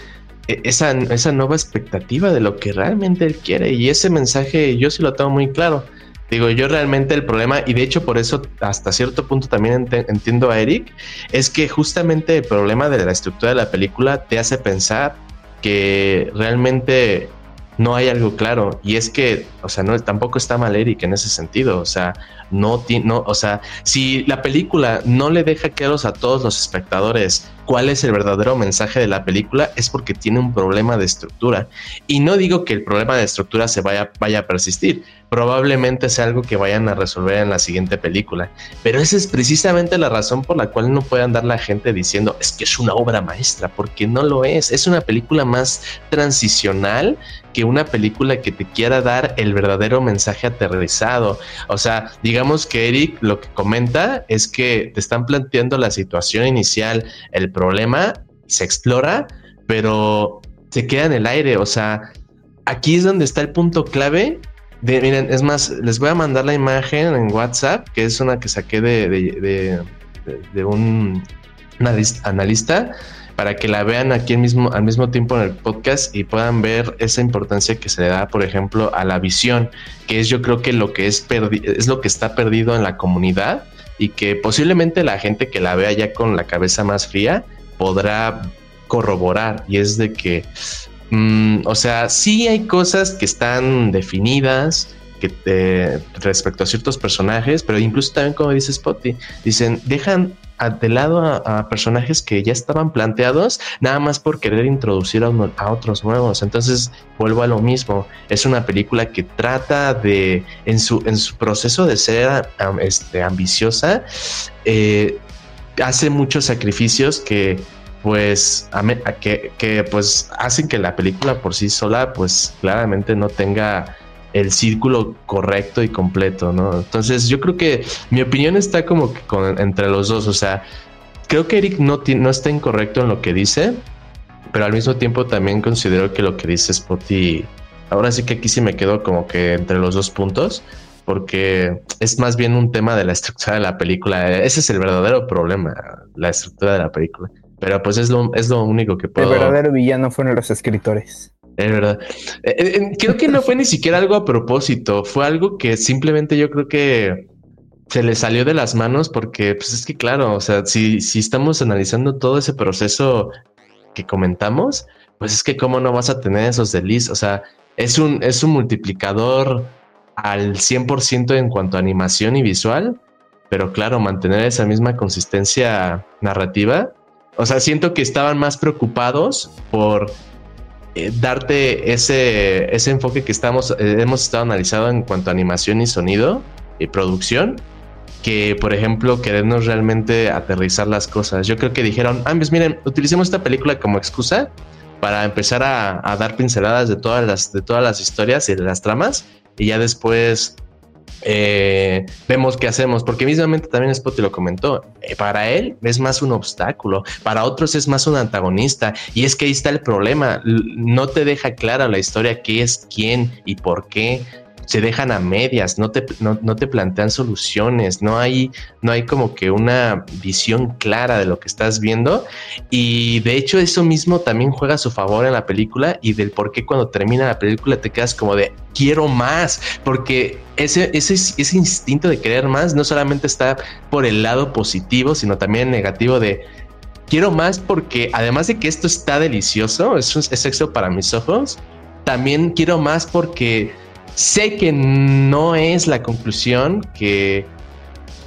e- esa, esa nueva expectativa de lo que realmente él quiere. Y ese mensaje yo sí lo tengo muy claro. Digo, yo realmente el problema, y de hecho por eso hasta cierto punto también entiendo a Eric, es que justamente el problema de la estructura de la película te hace pensar que realmente no hay algo claro. Y es que, o sea, no, tampoco está mal Eric en ese sentido. O sea, no tiene, no, o sea, si la película no le deja claros a todos los espectadores cuál es el verdadero mensaje de la película, es porque tiene un problema de estructura. Y no digo que el problema de estructura se vaya, vaya a persistir. Probablemente sea algo que vayan a resolver en la siguiente película. Pero esa es precisamente la razón por la cual no puede andar la gente diciendo es que es una obra maestra, porque no lo es. Es una película más transicional una película que te quiera dar el verdadero mensaje aterrizado. O sea, digamos que Eric lo que comenta es que te están planteando la situación inicial, el problema, se explora, pero se queda en el aire. O sea, aquí es donde está el punto clave. Miren, es más, les voy a mandar la imagen en WhatsApp, que es una que saqué de un analista para que la vean aquí mismo, al mismo tiempo en el podcast y puedan ver esa importancia que se le da, por ejemplo, a la visión, que es yo creo que lo que es, es lo que está perdido en la comunidad y que posiblemente la gente que la vea ya con la cabeza más fría podrá corroborar. Y es de que, mm, o sea, sí hay cosas que están definidas, eh, respecto a ciertos personajes, pero incluso también como dice Spotty, dicen, dejan de lado a, personajes que ya estaban planteados, nada más por querer introducir a, otros nuevos. Entonces, vuelvo a lo mismo. Es una película que trata de, en su, en su proceso de ser este, ambiciosa, eh, hace muchos sacrificios que pues que pues hacen que la película por sí sola pues claramente no tenga el círculo correcto y completo, ¿no? Entonces yo creo que mi opinión está como que con, entre los dos, o sea, creo que Eric no, no está incorrecto en lo que dice, pero al mismo tiempo también considero que lo que dice Spotty, ahora sí que aquí sí me quedo como que entre los dos puntos, porque es más bien un tema de la estructura de la película, ese es el verdadero problema, la estructura de la película. Pero pues es lo, es lo único que puedo... El verdadero villano fueron los escritores. Es verdad. Eh, eh, creo que no fue ni siquiera algo a propósito, fue algo que simplemente yo creo que se le salió de las manos porque, pues es que claro, o sea, si, si estamos analizando todo ese proceso que comentamos, pues es que cómo no vas a tener esos delis, o sea, es un, es un multiplicador al 100% en cuanto a animación y visual, pero claro, mantener esa misma consistencia narrativa. O sea, siento que estaban más preocupados por eh, darte ese, ese enfoque que estamos, eh, hemos estado analizando en cuanto a animación y sonido y producción, que por ejemplo querernos realmente aterrizar las cosas. Yo creo que dijeron, ah, pues miren, utilicemos esta película como excusa para empezar a, a, dar pinceladas de todas las, de todas las historias y de las tramas y ya después eh, vemos qué hacemos, porque mismamente también Spotty lo comentó, eh, para él es más un obstáculo, para otros es más un antagonista, y es que ahí está el problema, no te deja clara la historia qué es quién y por qué, se dejan a medias, no te, no, te plantean soluciones, no hay, no hay como que una visión clara de lo que estás viendo. Y de hecho, eso mismo también juega a su favor en la película y del por qué cuando termina la película te quedas como de quiero más, porque ese, ese, ese instinto de querer más no solamente está por el lado positivo, sino también negativo de quiero más porque además de que esto está delicioso, es, es sexo para mis ojos, también quiero más porque sé que no es la conclusión que,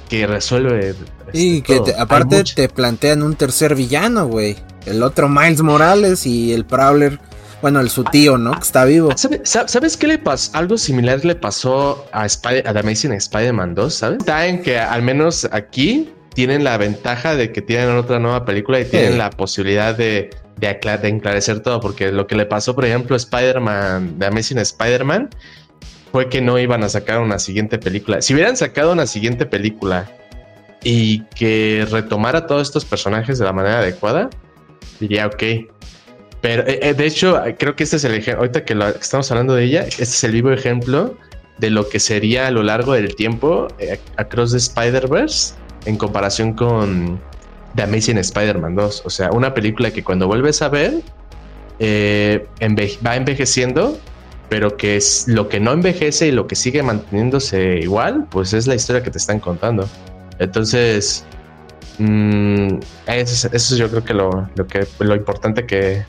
que resuelve. Y que aparte te plantean un tercer villano, güey. El otro Miles Morales y el Prowler. Bueno, el su tío, ¿no? Que está vivo. ¿Sabes, qué le pasó? Algo similar le pasó a, The Amazing Spider-Man 2, ¿sabes? Está en que al menos aquí tienen la ventaja de que tienen otra nueva película y tienen la posibilidad de, de, de, enclarecer todo. Porque lo que le pasó, por ejemplo, a Spider-Man, The Amazing Spider-Man, fue que no iban a sacar una siguiente película. Si hubieran sacado una siguiente película y que retomara todos estos personajes de la manera adecuada, diría ok. Pero eh, eh, de hecho, creo que este es el ejemplo, ahorita que, estamos hablando de ella, este es el vivo ejemplo de lo que sería a lo largo del tiempo eh, Across the Spider-Verse en comparación con The Amazing Spider-Man 2. O sea, una película que cuando vuelves a ver va envejeciendo pero que es lo que no envejece y lo que sigue manteniéndose igual, pues es la historia que te están contando. Entonces, mm, eso, es yo creo que lo, lo importante que,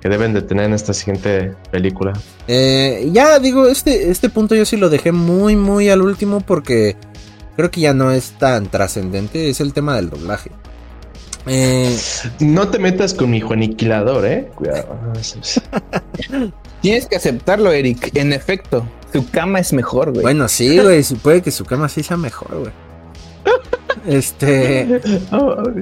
que, deben de tener en esta siguiente película. Eh, ya digo, este, este punto yo sí lo dejé muy, muy al último porque creo que ya no es tan trascendente, es el tema del doblaje. Eh, no te metas con mi hijo aniquilador, eh. Cuidado. <laughs> Tienes que aceptarlo, Eric. En efecto, su cama es mejor, güey. Bueno, sí, güey. Puede que su cama sí sea mejor, güey. <laughs> Este.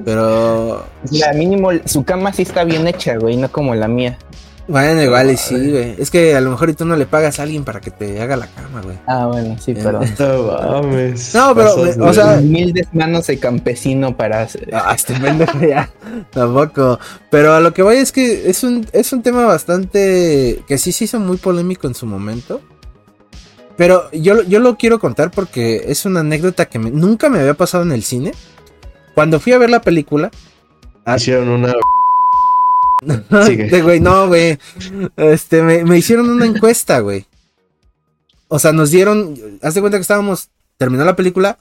pero. La mínimo, su cama sí está bien hecha, güey, no como la mía. Bueno, igual y sí, güey. Es que a lo mejor tú no le pagas a alguien para que te haga la cama, güey. Ah, bueno, sí, pero. <laughs> No, pero, o sea. Humildes manos de campesino para. Hacer... Ah, este <laughs> ya. Tampoco. Pero a lo que voy es que es un, es un tema bastante. que sí se hizo muy polémico en su momento. Pero yo, yo lo quiero contar porque es una anécdota que nunca me había pasado en el cine. Cuando fui a ver la película, ah, hicieron una. Sigue. güey, no, güey. Este, me, me hicieron una encuesta, güey. O sea, nos dieron. Haz de cuenta que estábamos. Terminó la película.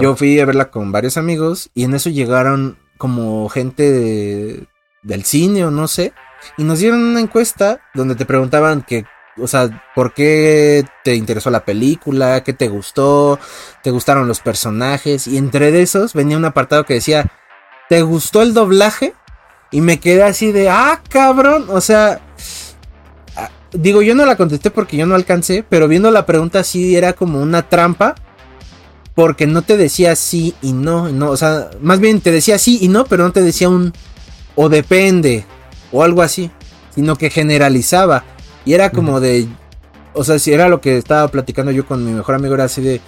Yo fui a verla con varios amigos. Y en eso llegaron como gente del cine o no sé. Y nos dieron una encuesta donde te preguntaban que o sea, ¿por qué te interesó la película? ¿Qué te gustó? ¿Te gustaron los personajes? Y entre esos venía un apartado que decía, ¿te gustó el doblaje? Y me quedé así de, ah, cabrón. O sea, ah, digo, yo no la contesté porque yo no alcancé, pero viendo la pregunta sí era como una trampa. Porque no te decía sí y no, no, o sea, más bien te decía sí y no, pero no te decía un o depende o algo así, sino que generalizaba. Y era como de. O sea, si era lo que estaba platicando yo con mi mejor amigo, era así de.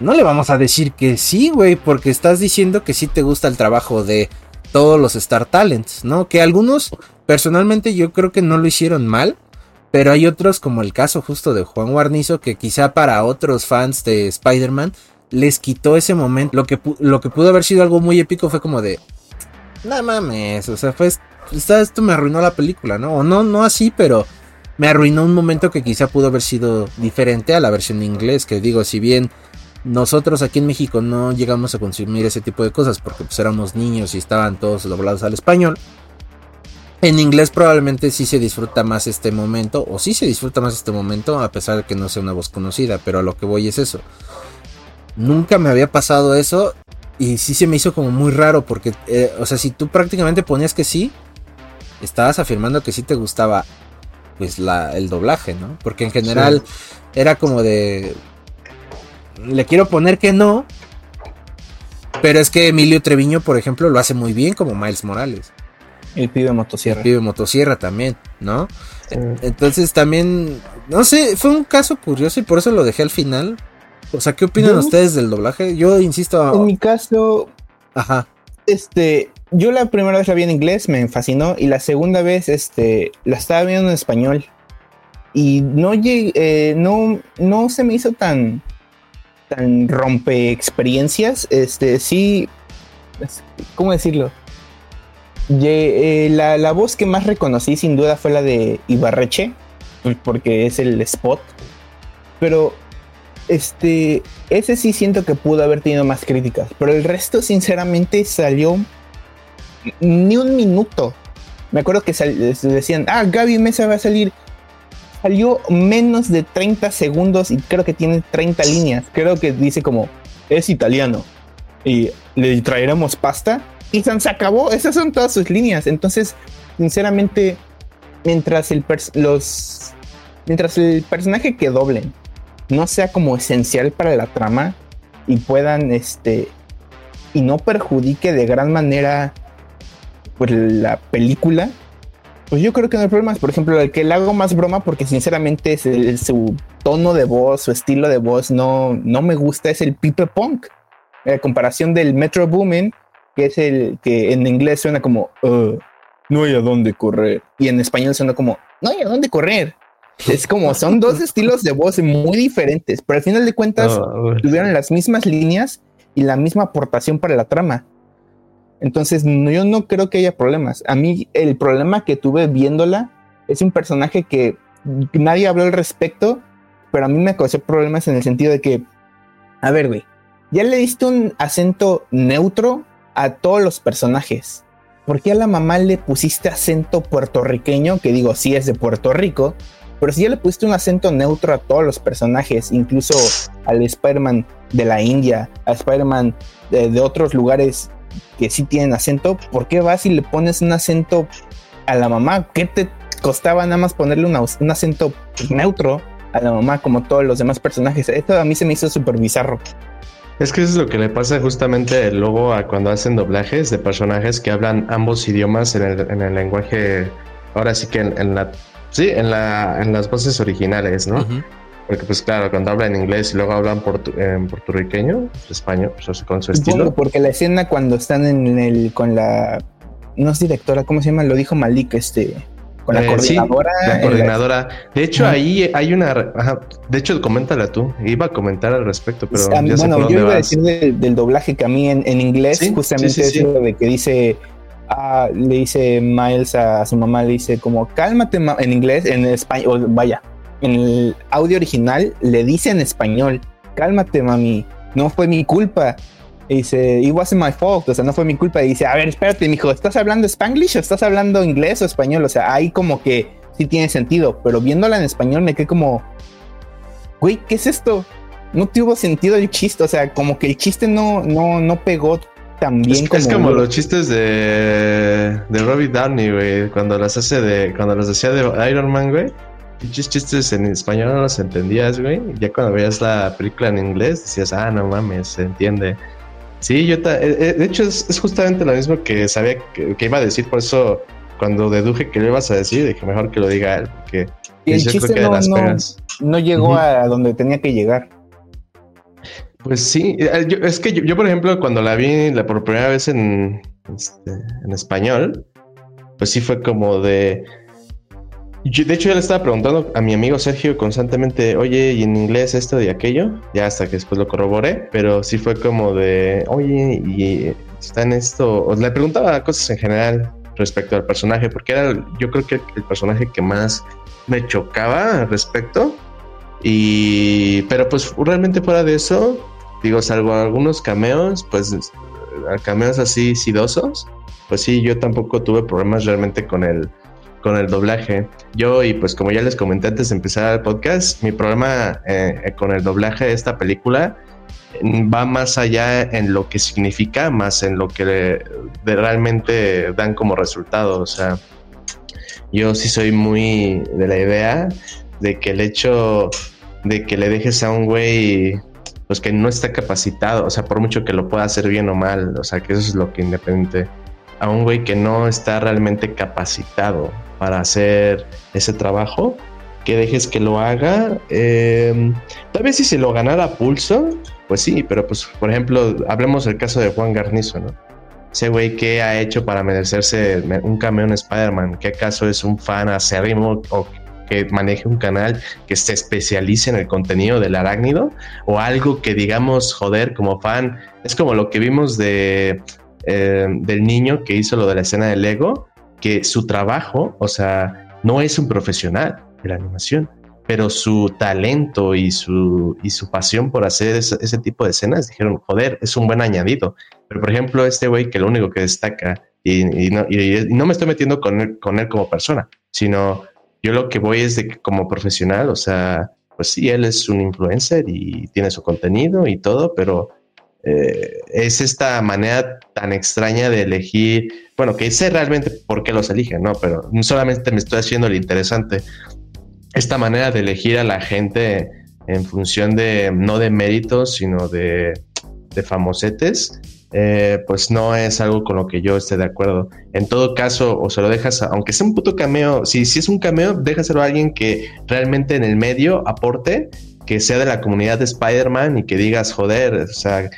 No le vamos a decir que sí, güey, porque estás diciendo que sí te gusta el trabajo de todos los Star Talents, ¿no? Que algunos, personalmente, yo creo que no lo hicieron mal. Pero hay otros, como el caso justo de Juan Guarnizo, que quizá para otros fans de Spider-Man les quitó ese momento. Lo que, lo que pudo haber sido algo muy épico fue como de. No mames, o sea, fue. Esto me arruinó la película, ¿no? O no, no así, pero me arruinó un momento que quizá pudo haber sido diferente a la versión en inglés, que digo, si bien nosotros aquí en México no llegamos a consumir ese tipo de cosas porque pues éramos niños y estaban todos doblados al español. En inglés probablemente sí se disfruta más este momento, o sí se disfruta más este momento, a pesar de que no sea una voz conocida, pero a lo que voy es eso. Nunca me había pasado eso y sí se me hizo como muy raro porque, eh, o sea, si tú prácticamente ponías que sí, estabas afirmando que sí te gustaba pues la, el doblaje, ¿no? Porque en general era como de... Le quiero poner que no, pero es que Emilio Treviño, por ejemplo, lo hace muy bien como Miles Morales. El pibe motosierra. El pibe motosierra también, ¿no? Entonces también, no sé, fue un caso curioso y por eso lo dejé al final. O sea, ¿qué opinan ustedes del doblaje? Yo insisto. En mi caso. Ajá. Este, yo la primera vez la vi en inglés, me fascinó, y la segunda vez este, la estaba viendo en español. Y no, eh, no, no se me hizo tan, tan rompe experiencias. Este, sí, ¿cómo decirlo? Eh, la, la, voz que más reconocí sin duda fue la de Ibarreche, porque es el spot. Pero este, ese sí siento que pudo haber tenido más críticas, pero el resto sinceramente salió ni un minuto. Me acuerdo que decían, ah, Gaby Mesa va a salir. Salió menos de 30 segundos y creo que tiene 30 líneas. Creo que dice como, es italiano. Y le traeremos pasta. Y se acabó. Esas son todas sus líneas. Entonces, sinceramente, mientras el, los, mientras el personaje que doblen no sea como esencial para la trama y puedan, este, y no perjudique de gran manera pues la película, pues yo creo que no hay problemas. Por ejemplo, el que le hago más broma, porque sinceramente su tono de voz, su estilo de voz no, no me gusta, es el Pipe Punk. En comparación del Metro Boomin, que es el que en inglés suena como uh, no hay a dónde correr. Y en español suena como no hay a dónde correr. Es como son <laughs> dos estilos de voz muy diferentes, pero al final de cuentas ah, tuvieron las mismas líneas y la misma aportación para la trama. Entonces, yo no creo que haya problemas. A mí, el problema que tuve viéndola es un personaje que nadie habló al respecto, pero a mí me causó problemas en el sentido de que, a ver, güey, ya le diste un acento neutro a todos los personajes. ¿Por qué a la mamá le pusiste acento puertorriqueño? Que digo, sí es de Puerto Rico, pero si ya le pusiste un acento neutro a todos los personajes, incluso al Spider-Man de la India, a Spider-Man de, otros lugares que sí tienen acento, ¿por qué vas y le pones un acento a la mamá? ¿Qué te costaba nada más ponerle un acento neutro a la mamá como todos los demás personajes? Esto a mí se me hizo súper bizarro. Es que eso es lo que le pasa justamente luego a cuando hacen doblajes de personajes que hablan ambos idiomas en el, lenguaje, ahora sí que en, la, sí, en, la, en las voces originales, ¿no? Porque pues claro, cuando hablan inglés y luego hablan en puertorriqueño, pues, español, pues, con su estilo. Porque la escena cuando están en el con la no es directora, ¿cómo se llama? Lo dijo Malik, este con la Eh, sí, coordinadora. la coordinadora. De hecho, ahí hay una. ajá, de hecho, coméntala tú. Iba a comentar al respecto, pero ya sé bueno, yo iba a vas. decir de- del doblaje que a mí en, en inglés, Sí, justamente sí, eso de que dice, ah, le dice Miles a, su mamá, le dice como, cálmate, ma-", en inglés, en español, vaya, en el audio original le dice en español, cálmate, mami, no fue mi culpa. Y dice, it wasn't my fault, o sea, no fue mi culpa. Y dice, a ver, espérate, mijo, ¿estás hablando spanglish o estás hablando inglés o español? O sea, ahí como que sí tiene sentido, pero viéndola en español me quedé como, güey, ¿qué es esto? No tuvo sentido el chiste, o sea, como que el chiste no, no, no pegó tan bien Es, es como. como los chistes de, de Robbie Downey, güey, cuando las hace de, cuando los decía de Iron Man, güey. Pinches chistes en español no los entendías, güey. Ya cuando veías la película en inglés decías, ah, no mames, se entiende. Sí, yo, eh, eh, de hecho es, es justamente lo mismo que sabía que, que iba a decir, por eso cuando deduje que lo ibas a decir, dije mejor que lo diga él, porque Y el yo creo chiste que de no, las no, pegas. no llegó Ujú. a donde tenía que llegar. Pues sí, eh, yo- es que yo, yo, por ejemplo, cuando la vi la por primera vez en, este, en español, pues sí fue como de... yo- de hecho, yo le estaba preguntando a mi amigo Sergio constantemente, oye, ¿y en inglés esto y aquello? Ya hasta que después lo corroboré, pero sí fue como de, oye, ¿y está en esto? O le preguntaba cosas en general respecto al personaje, porque era, yo creo que el personaje que más me chocaba al respecto. Y, pero pues realmente fuera de eso, digo, salvo algunos cameos, pues cameos así sidosos, pues sí, yo tampoco tuve problemas realmente con el, con el doblaje. Yo, y pues como ya les comenté antes de empezar el podcast, mi problema eh, eh, con el doblaje de esta película mm, va más allá en lo que significa, más en lo que le- de realmente dan como resultado. O sea, yo sí soy muy de la idea de que el hecho de que le dejes a un güey pues que no está capacitado, o sea, por mucho que lo pueda hacer bien o mal, o sea, que eso es lo que independiente, a un güey que no está realmente capacitado para hacer ese trabajo, que dejes que lo haga, eh, tal vez si se lo ganara pulso, pues sí, pero pues, por ejemplo, hablemos del caso de Juan Garnizo, ¿no? Ese güey que ha hecho para merecerse un cameo en Spider-Man, que acaso es un fan acérrimo o que maneje un canal que se especialice en el contenido del arácnido o algo que digamos, joder, como fan, es como lo que vimos de eh, del niño que hizo lo de la escena de Lego, que su trabajo, o sea, no es un profesional de la animación, pero su talento y su, y su pasión por hacer ese, tipo de escenas, dijeron, joder, es un buen añadido. Pero por ejemplo, este güey que lo único que destaca, y, no, no me estoy metiendo con él, con él como persona, sino yo lo que voy es de como profesional, o sea, pues sí, él es un influencer y tiene su contenido y todo, pero eh, es esta manera tan extraña de elegir, bueno, que sé realmente por qué los eligen, ¿no? Pero solamente me estoy haciendo lo interesante. Esta manera de elegir a la gente en función de, no de méritos, sino de, de famosetes, eh, pues no es algo con lo que yo esté de acuerdo. En todo caso, o se lo dejas, aunque sea un puto cameo, si, si es un cameo, déjaselo a alguien que realmente en el medio aporte, que sea de la comunidad de Spider-Man y que digas, joder, o sea,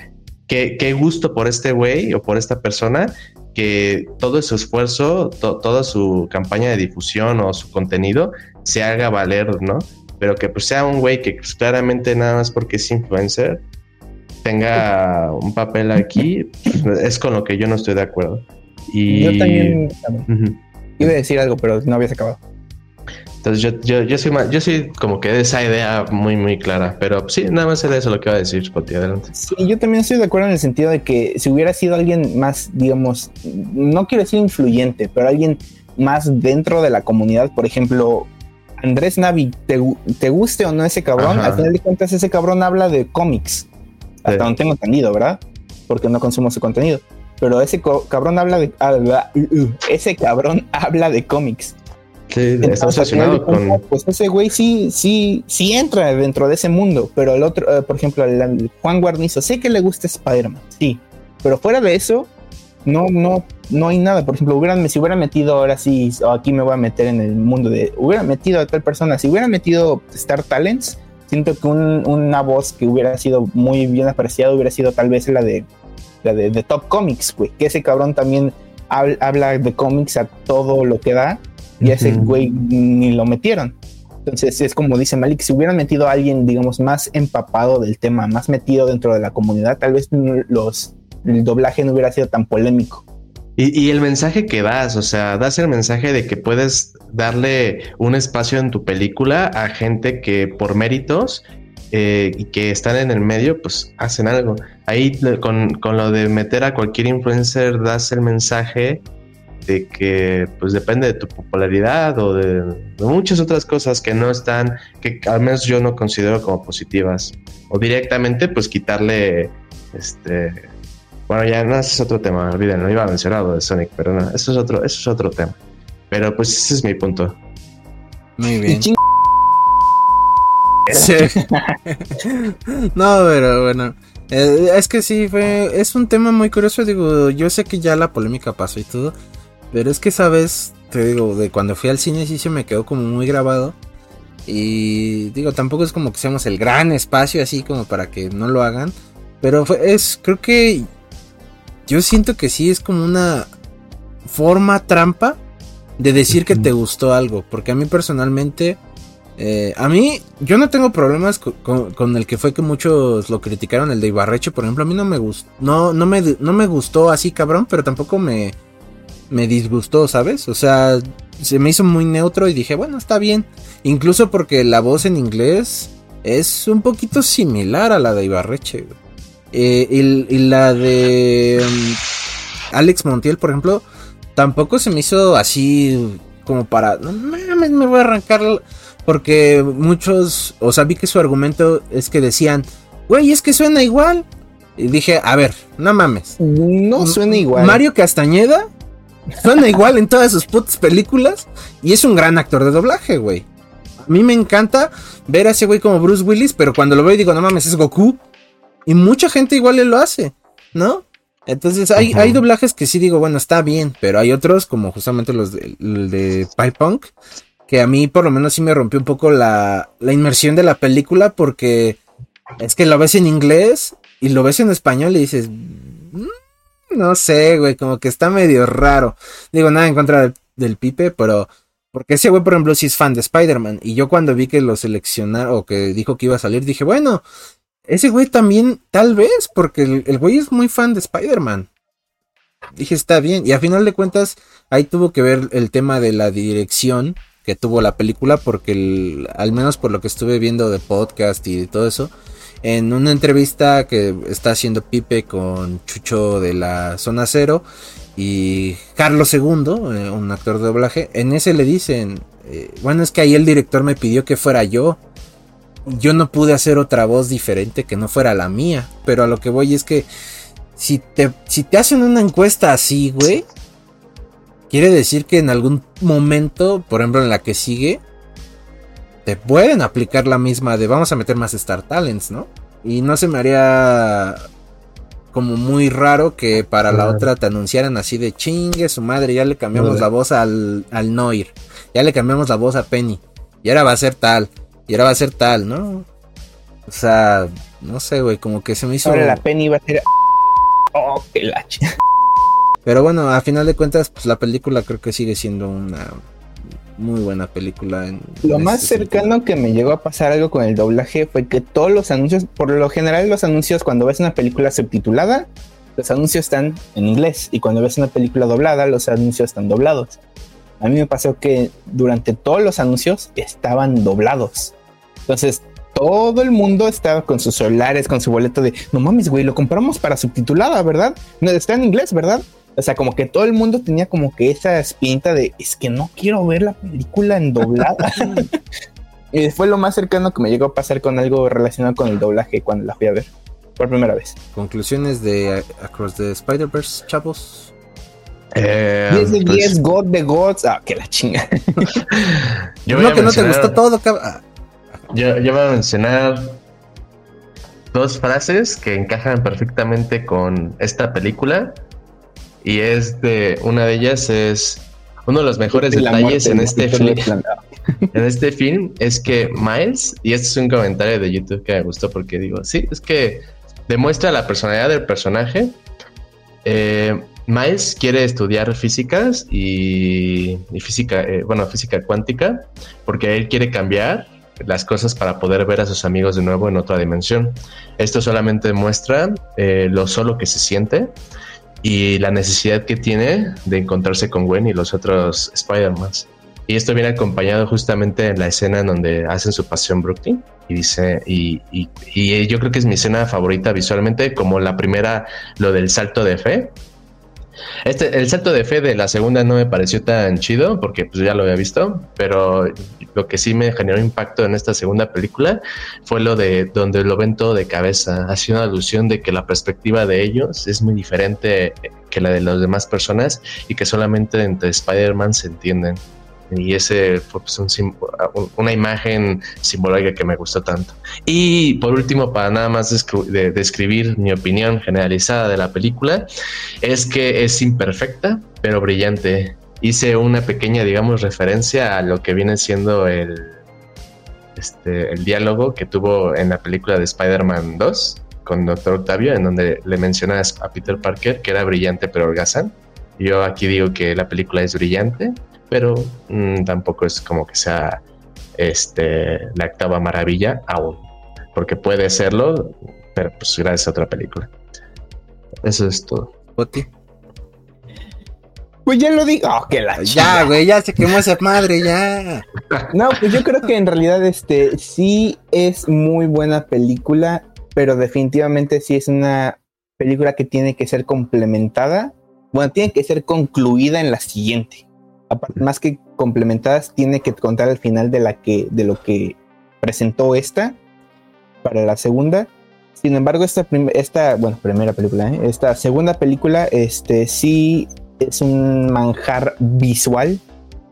qué, qué gusto por este güey o por esta persona que todo su esfuerzo, to, toda su campaña de difusión o su contenido se haga valer, ¿no? Pero que pues, sea un güey que pues, claramente nada más porque es influencer tenga un papel aquí, es con lo que yo no estoy de acuerdo. Y... Yo también. Uh -huh. iba a decir algo, pero no habías acabado. Entonces yo, yo, yo, soy más, yo soy como que de esa idea muy, muy clara. Pero sí, nada más era eso lo que iba a decir, Spotty. Adelante. Sí, yo también estoy de acuerdo en el sentido de que si hubiera sido alguien más, digamos, no quiero decir influyente, pero alguien más dentro de la comunidad, por ejemplo, Andrés Navi, te, te guste o no ese cabrón, Ajá. al final de cuentas ese cabrón habla de cómics. Hasta sí. donde tengo entendido, ¿verdad? Porque no consumo su contenido. Pero ese cabrón habla de. Habla, uh, ese cabrón <laughs> habla de cómics. Sí, está obsesionado con. Pues ese güey sí, sí, sí entra dentro de ese mundo. Pero el otro, uh, por ejemplo, el, el Juan Guarnizo, sé que le gusta Spider-Man, sí. Pero fuera de eso, no, no, no hay nada. Por ejemplo, hubieran, si hubiera metido ahora sí, oh, aquí me voy a meter en el mundo de. Hubiera metido a tal persona, si hubiera metido Star Talents, siento que un, una voz que hubiera sido muy bien apreciada hubiera sido tal vez la de la de, de Top Comics, güey. Que ese cabrón también habla de cómics a todo lo que da. Y a ese güey ni lo metieron. Entonces es como dice Malik, si hubieran metido a alguien, digamos, más empapado del tema, más metido dentro de la comunidad, tal vez los, el doblaje no hubiera sido tan polémico. Y, el mensaje que das, o sea, das el mensaje de que puedes darle un espacio en tu película a gente que por méritos eh, y que están en el medio, pues hacen algo. Ahí con, con, lo de meter a cualquier influencer, das el mensaje de que pues depende de tu popularidad o de, muchas otras cosas que no están, que al menos yo no considero como positivas. O directamente pues quitarle, este, bueno ya no, ese es otro tema, olvídenlo, iba a mencionar de Sonic, pero no, eso es otro, eso es otro tema. Pero pues ese es mi punto. Muy bien. <laughs> no, pero bueno. Eh, es que sí, fue, es un tema muy curioso. Digo, yo sé que ya la polémica pasó y todo. Pero es que esa vez, te digo, de cuando fui al cine sí se me quedó como muy grabado. Y digo, tampoco es como que seamos el gran espacio así como para que no lo hagan. Pero es, creo que yo siento que sí es como una forma trampa de decir que te gustó algo. Porque a mí personalmente, eh, a mí, yo no tengo problemas con, el que fue que muchos lo criticaron, el de Ibarreche, por ejemplo. A mí no me gustó, no, no, me, no me gustó así cabrón, pero tampoco me me disgustó, ¿sabes? O sea, se me hizo muy neutro y dije, bueno, está bien. Incluso porque la voz en inglés es un poquito similar a la de Ibarreche. Eh, y, la de um, Alex Montiel, por ejemplo, tampoco se me hizo así como para... No mames, me voy a arrancar... Porque muchos, o sea, vi que su argumento es que decían, güey, es que suena igual. Y dije, a ver, no mames. No suena igual. Mario Castañeda Suena igual en todas sus putas películas. Y es un gran actor de doblaje, güey. A mí me encanta ver a ese güey como Bruce Willis, pero cuando lo veo digo, no mames, es Goku. Y mucha gente igual le lo hace, ¿no? Entonces hay, hay doblajes que sí digo, bueno, está bien, pero hay otros, como justamente los de, de Pie Punk, que a mí por lo menos sí me rompió un poco la, la inmersión de la película, porque es que lo ves en inglés y lo ves en español y dices, mm, no sé, güey, como que está medio raro. Digo, nada en contra del, Pipe, pero... Porque ese güey, por ejemplo, sí es fan de Spider-Man. Y yo cuando vi que lo seleccionaron o que dijo que iba a salir, dije, bueno, ese güey también, tal vez, porque el, güey es muy fan de Spider-Man. Dije, está bien. Y a final de cuentas, ahí tuvo que ver el tema de la dirección que tuvo la película, porque al menos por lo que estuve viendo de podcast y de todo eso, en una entrevista que está haciendo Pipe con Chucho de la Zona Cero y Carlos II, eh, un actor de doblaje, en ese le dicen, eh, bueno, es que ahí el director me pidió que fuera yo. Yo no pude hacer otra voz diferente que no fuera la mía, pero a lo que voy es que si te, si te hacen una encuesta así, güey, quiere decir que en algún momento, por ejemplo en la que sigue, te pueden aplicar la misma de vamos a meter más Star Talents, ¿no? Y no se me haría como muy raro que para la otra te anunciaran así de chingue su madre, ya le cambiamos la voz al, al Noir, ya le cambiamos la voz a Penny, y ahora va a ser tal, y ahora va a ser tal, ¿no? O sea, no sé, güey, como que se me hizo. Ahora la Penny va a ser. <laughs> Oh, qué lache. Pero bueno, a final de cuentas, pues la película creo que sigue siendo una muy buena película. En, lo más este cercano que me llegó a pasar algo con el doblaje fue que todos los anuncios, por lo general los anuncios cuando ves una película subtitulada, los anuncios están en inglés y cuando ves una película doblada, los anuncios están doblados. A mí me pasó que durante todos los anuncios estaban doblados. Entonces, todo el mundo estaba con sus celulares, con su boleto de, no mames, güey, lo compramos para subtitulada, ¿verdad? No, está en inglés, ¿verdad? O sea, como que todo el mundo tenía como que esa espinta de, es que no quiero ver la película en doblada. <laughs> <laughs> y fue lo más cercano que me llegó a pasar con algo relacionado con el doblaje cuando la fui a ver por primera vez. Conclusiones de Across the Spider-Verse, chavos. Eh, 10 de 10, pues God de Gods. Ah, que la chinga. <laughs> yo no, que no te gustó todo. Ah. Yo, yo voy a mencionar dos frases que encajan perfectamente con esta película y es de una de ellas es uno de los mejores detalles en este film. <laughs> en este film es que Miles y este es un comentario de YouTube que me gustó porque digo sí es que demuestra la personalidad del personaje. Eh, Miles quiere estudiar físicas y, física, eh, bueno, física cuántica, porque él quiere cambiar las cosas para poder ver a sus amigos de nuevo en otra dimensión. Esto solamente muestra eh, lo solo que se siente y la necesidad que tiene de encontrarse con Gwen y los otros Spider-Mans. Y esto viene acompañado justamente en la escena en donde hacen su pasión Brooklyn. Y dice, y, y, yo creo que es mi escena favorita visualmente, como la primera, lo del salto de fe. Este, el salto de fe de la segunda no me pareció tan chido porque pues ya lo había visto, pero lo que sí me generó impacto en esta segunda película fue lo de donde lo ven todo de cabeza, haciendo alusión de que la perspectiva de ellos es muy diferente que la de las demás personas y que solamente entre Spider-Man se entienden y ese fue pues, una imagen simbólica que me gustó tanto. Y por último, para nada más describir mi opinión generalizada de la película, es que es imperfecta, pero brillante. Hice una pequeña, digamos, referencia a lo que viene siendo el, este, el diálogo que tuvo en la película de Spider-Man 2 con Doctor Octavio, en donde le mencionas a Peter Parker que era brillante pero holgazán. Yo aquí digo que la película es brillante, pero mm, tampoco es como que sea este, la octava maravilla aún, porque puede serlo, pero pues gracias a otra película. Eso es todo. ¿Poti? Pues ya lo digo. Oh, que la ya, güey, ya se quemó esa madre, ya. <laughs> No, pues yo creo que en realidad este sí es muy buena película, pero definitivamente sí es una película que tiene que ser complementada. Bueno, tiene que ser concluida en la siguiente más que complementadas, tiene que contar al final de, la que, de lo que presentó esta para la segunda. Sin embargo, esta, esta bueno, primera película, ¿eh? esta segunda película, este sí es un manjar visual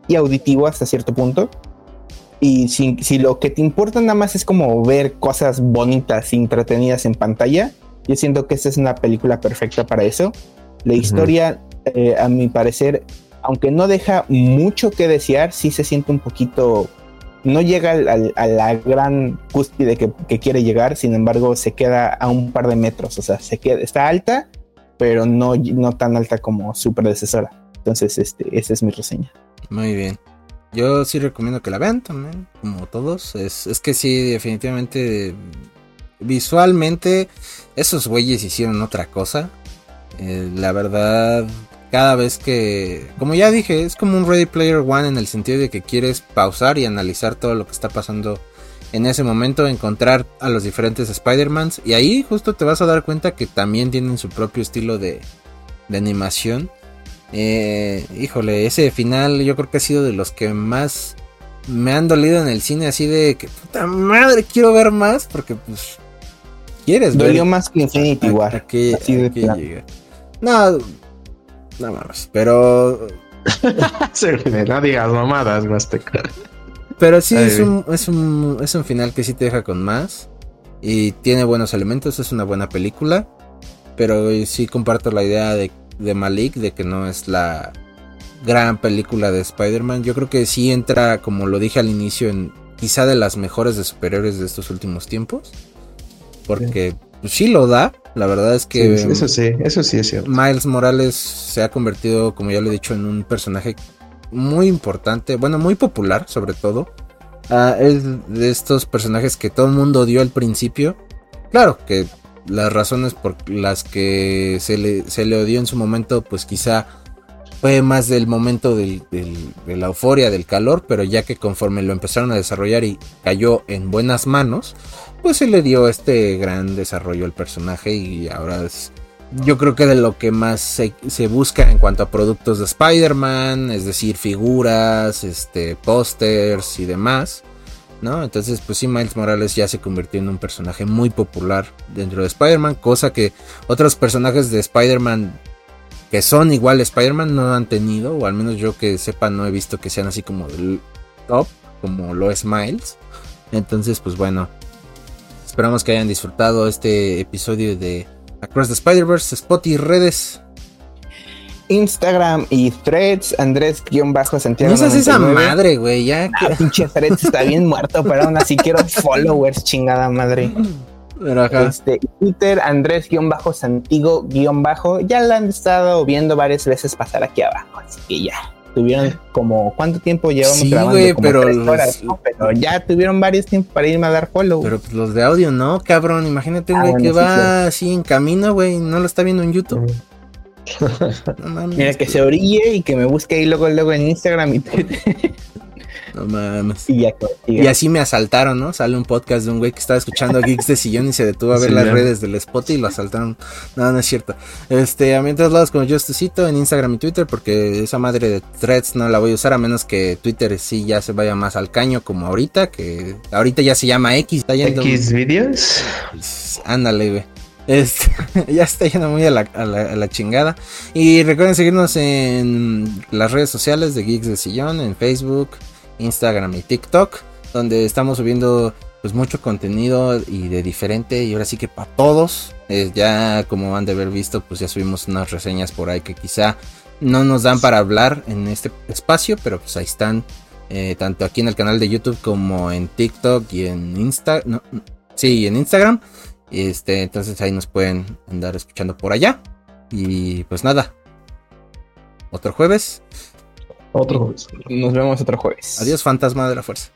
y auditivo hasta cierto punto. Y si, si, lo que te importa nada más es como ver cosas bonitas y entretenidas en pantalla, yo siento que esta es una película perfecta para eso. La historia, eh, a mi parecer, aunque no deja mucho que desear, sí se siente un poquito, no llega a la gran cúspide que, quiere llegar, sin embargo se queda a un par de metros, o sea, se queda, está alta, pero no, no tan alta como su predecesora. Entonces, este, esa es mi reseña. Muy bien. Yo sí recomiendo que la vean también, como todos. Es, es que sí, definitivamente, visualmente, esos güeyes hicieron otra cosa. Eh, la verdad, cada vez que, como ya dije, es como un Ready Player One en el sentido de que quieres pausar y analizar todo lo que está pasando en ese momento, encontrar a los diferentes Spider-Mans y ahí justo te vas a dar cuenta que también tienen su propio estilo de, de animación. Eh, híjole, ese final yo creo que ha sido de los que más me han dolido en el cine, así de que puta madre, quiero ver más porque pues quieres Dolió más que Infinity War. No, no mames, pero. <laughs> no digas mamadas, Pero sí, es un, es, un, es un final que sí te deja con más. Y tiene buenos elementos, es una buena película. Pero sí comparto la idea de, de Malik de que no es la gran película de Spider-Man. Yo creo que sí entra, como lo dije al inicio, en quizá de las mejores de superiores de estos últimos tiempos. Porque pues, sí lo da, la verdad es que. eso sí, eso sí es cierto. Miles Morales se ha convertido, como ya lo he dicho, en un personaje muy importante, bueno, muy popular, sobre todo. Ah, es de estos personajes que todo el mundo dio al principio. Claro que las razones por las que se le, se le odió en su momento, pues quizá fue más del momento de la euforia, del calor, pero ya que conforme lo empezaron a desarrollar y cayó en buenas manos, pues se le dio este gran desarrollo al personaje y ahora es yo creo que de lo que más se, busca en cuanto a productos de Spider-Man, es decir, figuras, este, pósters y demás, ¿no? Entonces, pues sí, Miles Morales ya se convirtió en un personaje muy popular dentro de Spider-Man, cosa que otros personajes de Spider-Man que son igual Spider-Man no han tenido, o al menos yo que sepa no he visto que sean así como del top, como lo es Miles. Entonces, pues bueno, Esperamos que hayan disfrutado este episodio de Across the Spider-Verse, Spot y redes. Instagram y threads, Andrés-Santiago. No seas esa madre, güey, ya. Ah, pinche threads está bien muerto, pero aún así quiero <laughs> followers, chingada madre. Acá. Este, Twitter, Andrés-Santigo- Ya la han estado viendo varias veces pasar aquí abajo. Así que ya. Tuvieron como. ¿Cuánto tiempo llevamos Sí, grabando? Como pero tres los- horas, ¿no? Pero ya tuvieron varios tiempos para irme a dar follow. Pero pues los de audio no, cabrón. Imagínate Ah, güey bueno, que sí, va así en camino, güey, no lo está viendo en YouTube. No mames. Mira, que se orille y que me busque ahí luego, luego en Instagram y Twitter. <laughs> No mames. y así me asaltaron, ¿no? Sale un podcast de un güey que estaba escuchando <laughs> Geeks de Sillón y se detuvo a ver Sí, las redes del spot y lo asaltaron. No, no es cierto. Este, a mí en todos lados como yo te cito en Instagram y Twitter porque esa madre de threads no la voy a usar a menos que Twitter sí ya se vaya más al caño como ahorita, que ahorita ya se llama X. Está yendo, X videos. Ándale, güey. Este, <laughs> ya está yendo muy a la, a la- a la chingada. Y recuerden seguirnos en las redes sociales de Geeks de Sillón, en Facebook, Instagram y TikTok, donde estamos subiendo pues mucho contenido y de diferente y ahora sí que para todos. Eh, ya como han de haber visto, pues ya subimos unas reseñas por ahí que quizá no nos dan para hablar en este espacio, pero pues ahí están. eh, tanto aquí en el canal de YouTube como en TikTok y en Insta, no, sí, en Instagram. Este, entonces ahí nos pueden andar escuchando por allá. Y pues nada. Otro jueves. Otro. Nos vemos otro jueves. Adiós, fantasma de la fuerza.